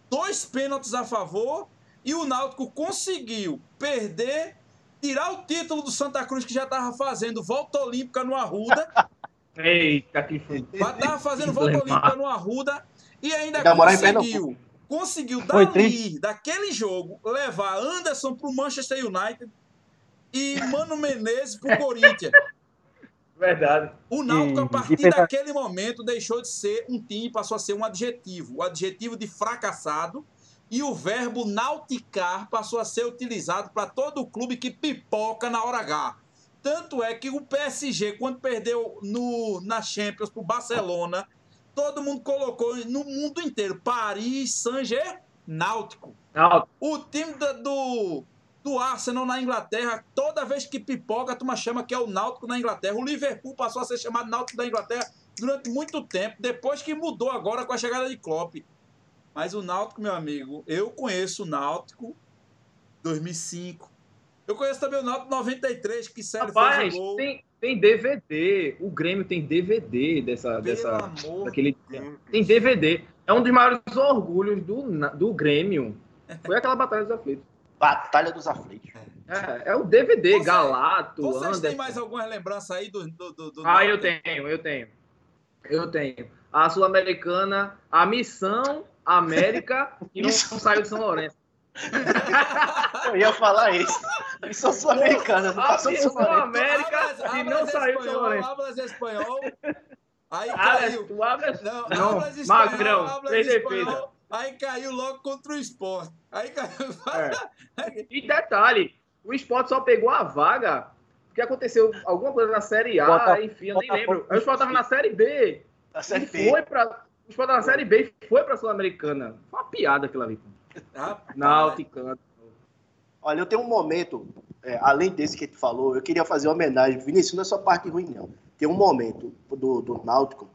dois pênaltis a favor, e o Náutico conseguiu perder, tirar o título do Santa Cruz, que já estava fazendo volta olímpica no Arruda, Eita, que foi. já estava fazendo volta olímpica no Arruda, e ainda Ainda conseguiu, conseguiu dali, daquele jogo, levar Anderson para o Manchester United e Mano Menezes para o Corinthians. Verdade. O Náutico, a partir e daquele momento, deixou de ser um time e passou a ser um adjetivo. O adjetivo de fracassado. E o verbo nauticar passou a ser utilizado para todo clube que pipoca na hora H. Tanto é que o PSG, quando perdeu no, na Champions para o Barcelona, todo mundo colocou no mundo inteiro Paris Saint-Germain Náutico. Náutico. O time do, do Arsenal na Inglaterra, toda vez que pipoca, a turma chama que é o Náutico na Inglaterra. O Liverpool passou a ser chamado Náutico da Inglaterra durante muito tempo, depois que mudou agora com a chegada de Klopp. Mas o Náutico, meu amigo, eu conheço o Náutico 2005. Eu conheço também o Náutico 93, que sério Rapaz, fez o gol. tem, tem DVD. O Grêmio tem DVD dessa. Pelo dessa amor daquele, de Deus. tem DVD. É um dos maiores orgulhos do, do Grêmio. Foi aquela Batalha dos Aflitos. Batalha dos aflitos. É, é o DVD, Você- Galato, Vocês Anderson. têm mais algumas lembranças aí do, do, do, do Ah, eu tenho, eu tenho. Eu tenho. A Sul-Americana, a Missão América, que não saiu de São Lourenço. Eu ia falar isso. Isso é sul-americana, não A passou de Missão sul-americana. América, Hablas- e não saiu de São espanhol, Lourenço. hablas espanhol. Aí Ah, caiu. tu hablas... Não, Não, hablas espanhol, Magrão, hablas fez espanhol. Aí caiu logo contra o esporte. Aí caiu. É. E detalhe, o esporte só pegou a vaga porque aconteceu alguma coisa na Série A, Bota- enfim, eu nem Botafogo- lembro. Aí O esporte tava na Série B. A Série E B. foi pra. O esporte tava na Série B e foi pra Sul-Americana. Foi uma piada aquilo ali. Rapaz, Náutica. Olha, eu tenho um momento, é, além desse que tu falou, eu queria fazer uma homenagem. Vinícius, não é só parte ruim, não. Tem um momento do, do Náutico,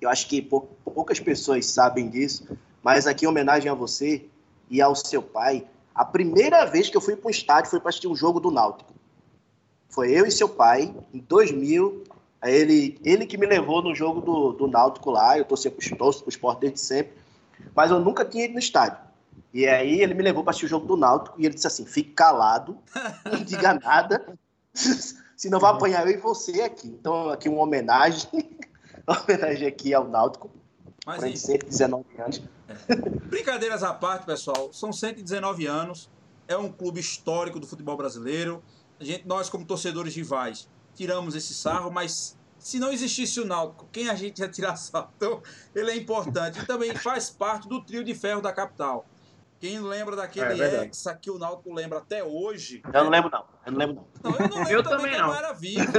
eu acho que pou- poucas pessoas sabem disso, mas aqui em homenagem a você e ao seu pai, a primeira vez que eu fui para um estádio foi para assistir um jogo do Náutico. Foi eu e seu pai, em 2000, Aí ele, ele que me levou no jogo do, do Náutico lá, eu torcia torço pro esporte desde sempre, mas eu nunca tinha ido no estádio. E aí ele me levou para assistir o jogo do Náutico e ele disse assim: fique calado, não diga nada, senão vai apanhar eu e você aqui. Então, aqui uma homenagem, uma homenagem aqui ao Náutico. Mas, Por 119 anos. Brincadeiras à parte, pessoal, são 119 anos, é um clube histórico do futebol brasileiro. A gente, nós, como torcedores rivais, tiramos esse sarro, mas se não existisse o Náutico, quem a gente ia tirar sarro? Então, ele é importante. E também faz parte do trio de ferro da capital. Quem lembra daquele é, Hexa que o Náutico lembra até hoje? Eu não lembro, não. Eu não lembro, não. não eu não lembro eu também, também não. não era vivo.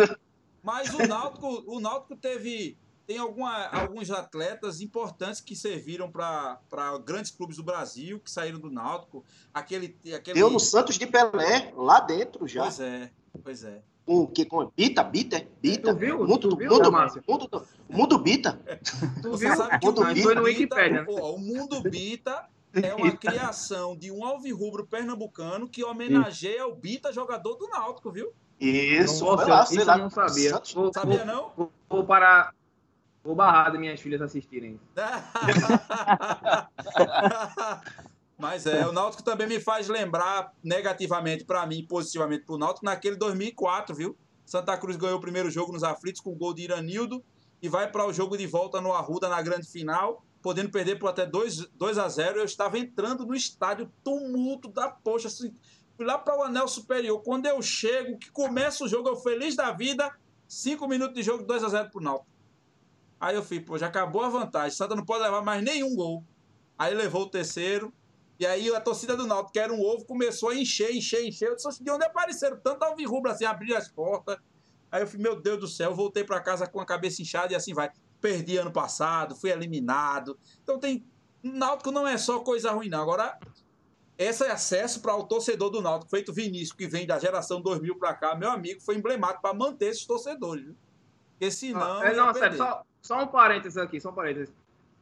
Mas o Náutico, o Náutico teve tem alguma, alguns atletas importantes que serviram para grandes clubes do Brasil, que saíram do Náutico. Aquele, aquele... Eu no Santos de Pelé, lá dentro já. Pois é, pois é. Com, que, com Bita, Bita, Bita. Tu viu? Mundo, tu viu, mundo, mundo, mundo, Bita. Tu Você viu? sabe que mundo o, Bita, foi no Wikipedia. Né? o Mundo Bita é uma criação de um alvirrubro pernambucano que homenageia o Bita, jogador do Náutico, viu? Isso, Nossa, lá, isso lá, eu não sabia. Vou, sabia não? Vou, vou parar, Vou barrar das minhas filhas assistirem. Mas é, o Náutico também me faz lembrar negativamente para mim, positivamente para o Náutico, naquele 2004, viu? Santa Cruz ganhou o primeiro jogo nos aflitos com o gol de Iranildo e vai para o jogo de volta no Arruda na grande final, podendo perder por até 2, 2 a 0. Eu estava entrando no estádio, tumulto da poxa, assim, fui lá para o anel superior. Quando eu chego, que começa o jogo, eu feliz da vida, 5 minutos de jogo, 2 a 0 para o Náutico. Aí eu fui, pô, já acabou a vantagem. Santa não pode levar mais nenhum gol. Aí levou o terceiro. E aí a torcida do Náutico, que era um ovo, começou a encher, encher, encher. Eu disse, de onde apareceram tanto alvirrubro assim, abrir as portas. Aí eu fui, meu Deus do céu, voltei para casa com a cabeça inchada e assim vai. Perdi ano passado, fui eliminado. Então tem. Náutico não é só coisa ruim, não. Agora, esse acesso para o torcedor do Náutico, feito Vinícius, que vem da geração 2000 para cá, meu amigo, foi emblemático para manter esses torcedores. Viu? Porque senão. Ah, é, não, sério, só, só um parênteses aqui, só um parênteses.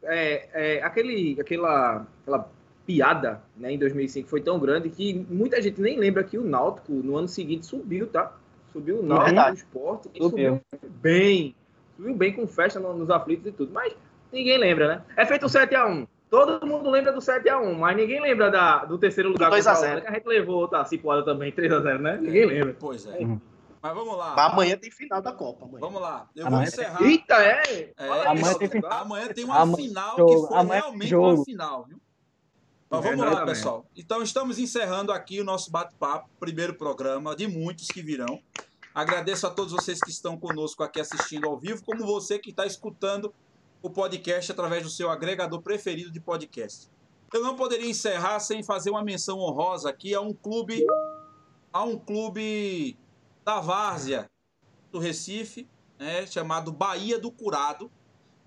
É, é, aquele, aquela, aquela piada né, em 2005 foi tão grande que muita gente nem lembra que o Náutico no ano seguinte subiu, tá? Subiu o Náutico no esporte e subiu. subiu bem. Subiu bem com festa nos aflitos e tudo. Mas ninguém lembra, né? É feito o 7x1. Todo mundo lembra do 7x1, mas ninguém lembra da, do terceiro lugar. 2x0. Que a gente levou outra cipoada também, 3x0, né? Ninguém lembra. Pois é. Uhum. Mas vamos lá. Mas amanhã tem final da Copa. Amanhã. Vamos lá. Eu amanhã vou encerrar. Tem... Eita, é? é amanhã, tem... amanhã tem uma amanhã final jogo. que foi amanhã realmente jogo. uma final, viu? Mas vamos lá, pessoal. Então, estamos encerrando aqui o nosso bate-papo, primeiro programa de muitos que virão. Agradeço a todos vocês que estão conosco aqui assistindo ao vivo, como você que está escutando o podcast através do seu agregador preferido de podcast. Eu não poderia encerrar sem fazer uma menção honrosa aqui a um clube, a um clube da várzea do Recife, né, chamado Bahia do Curado,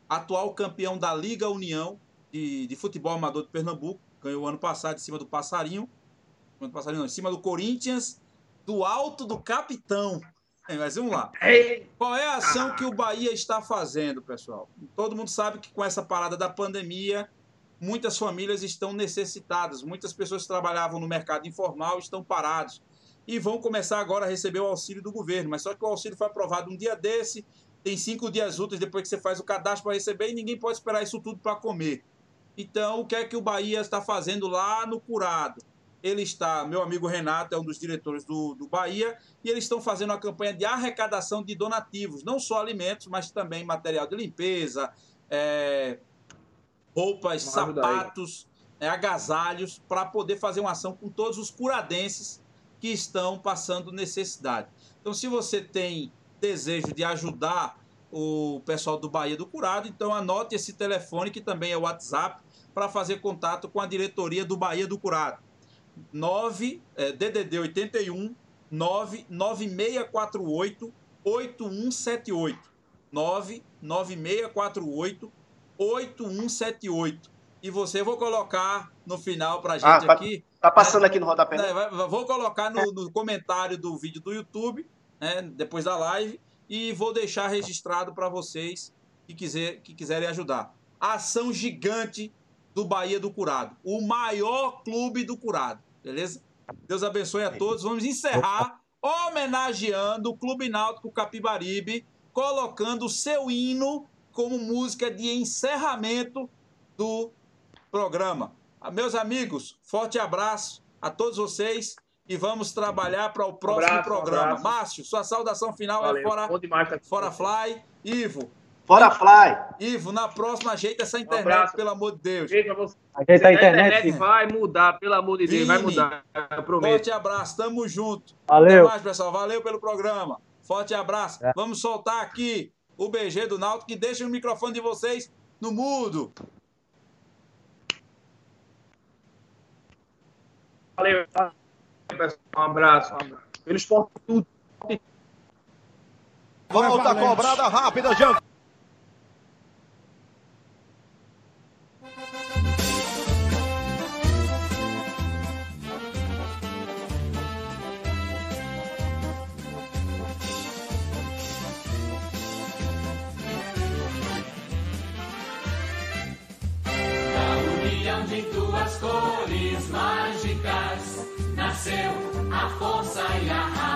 atual campeão da Liga União de, de Futebol Amador de Pernambuco, ganhou ano passado em cima do Passarinho, ano passarinho não, em cima do Corinthians, do alto do capitão. Mas vamos lá. Qual é a ação que o Bahia está fazendo, pessoal? Todo mundo sabe que com essa parada da pandemia, muitas famílias estão necessitadas, muitas pessoas que trabalhavam no mercado informal estão parados e vão começar agora a receber o auxílio do governo. Mas só que o auxílio foi aprovado um dia desse, tem cinco dias úteis depois que você faz o cadastro para receber e ninguém pode esperar isso tudo para comer. Então, o que é que o Bahia está fazendo lá no Curado? Ele está, meu amigo Renato é um dos diretores do, do Bahia, e eles estão fazendo uma campanha de arrecadação de donativos, não só alimentos, mas também material de limpeza, é, roupas, sapatos, é, agasalhos, para poder fazer uma ação com todos os curadenses que estão passando necessidade. Então, se você tem desejo de ajudar o pessoal do Bahia do Curado, então anote esse telefone que também é o WhatsApp para fazer contato com a diretoria do Bahia do Curado. 9 é, DDD 81 99648 8178 99648 8178 e você vou colocar no final para a gente ah, aqui Tá passando aqui no rodapé. Né? Vou colocar no, no, comentário do vídeo do YouTube, né, depois da live, e vou deixar registrado para vocês que, quiser, que quiserem ajudar. ação gigante do Bahia do Curado, o maior clube do Curado, beleza? Deus abençoe a todos. Vamos encerrar homenageando o Clube Náutico Capibaribe colocando o seu hino como música de encerramento do programa. Meus amigos, forte abraço a todos vocês e vamos trabalhar para o próximo abraço, programa. um Márcio, sua saudação final Valeu, é fora, fora. Fly. Ivo, Fora Fly! Ivo, na próxima ajeita essa internet, abraço. pelo amor de Deus. Ajeita a A internet. vai mudar, pelo amor de Deus, vai Vini. mudar. Eu prometo. Forte abraço, tamo junto. Até Valeu. mais, pessoal. Valeu pelo programa. Forte abraço. É. Vamos soltar aqui o BG do Náutico, que deixa o microfone de vocês no mudo. Valeu, pessoal. Um abraço. Um abraço. Pelo esporte tudo. Volta cobrada rápida, Jean. De tuas cores mágicas nasceu a força e a raça.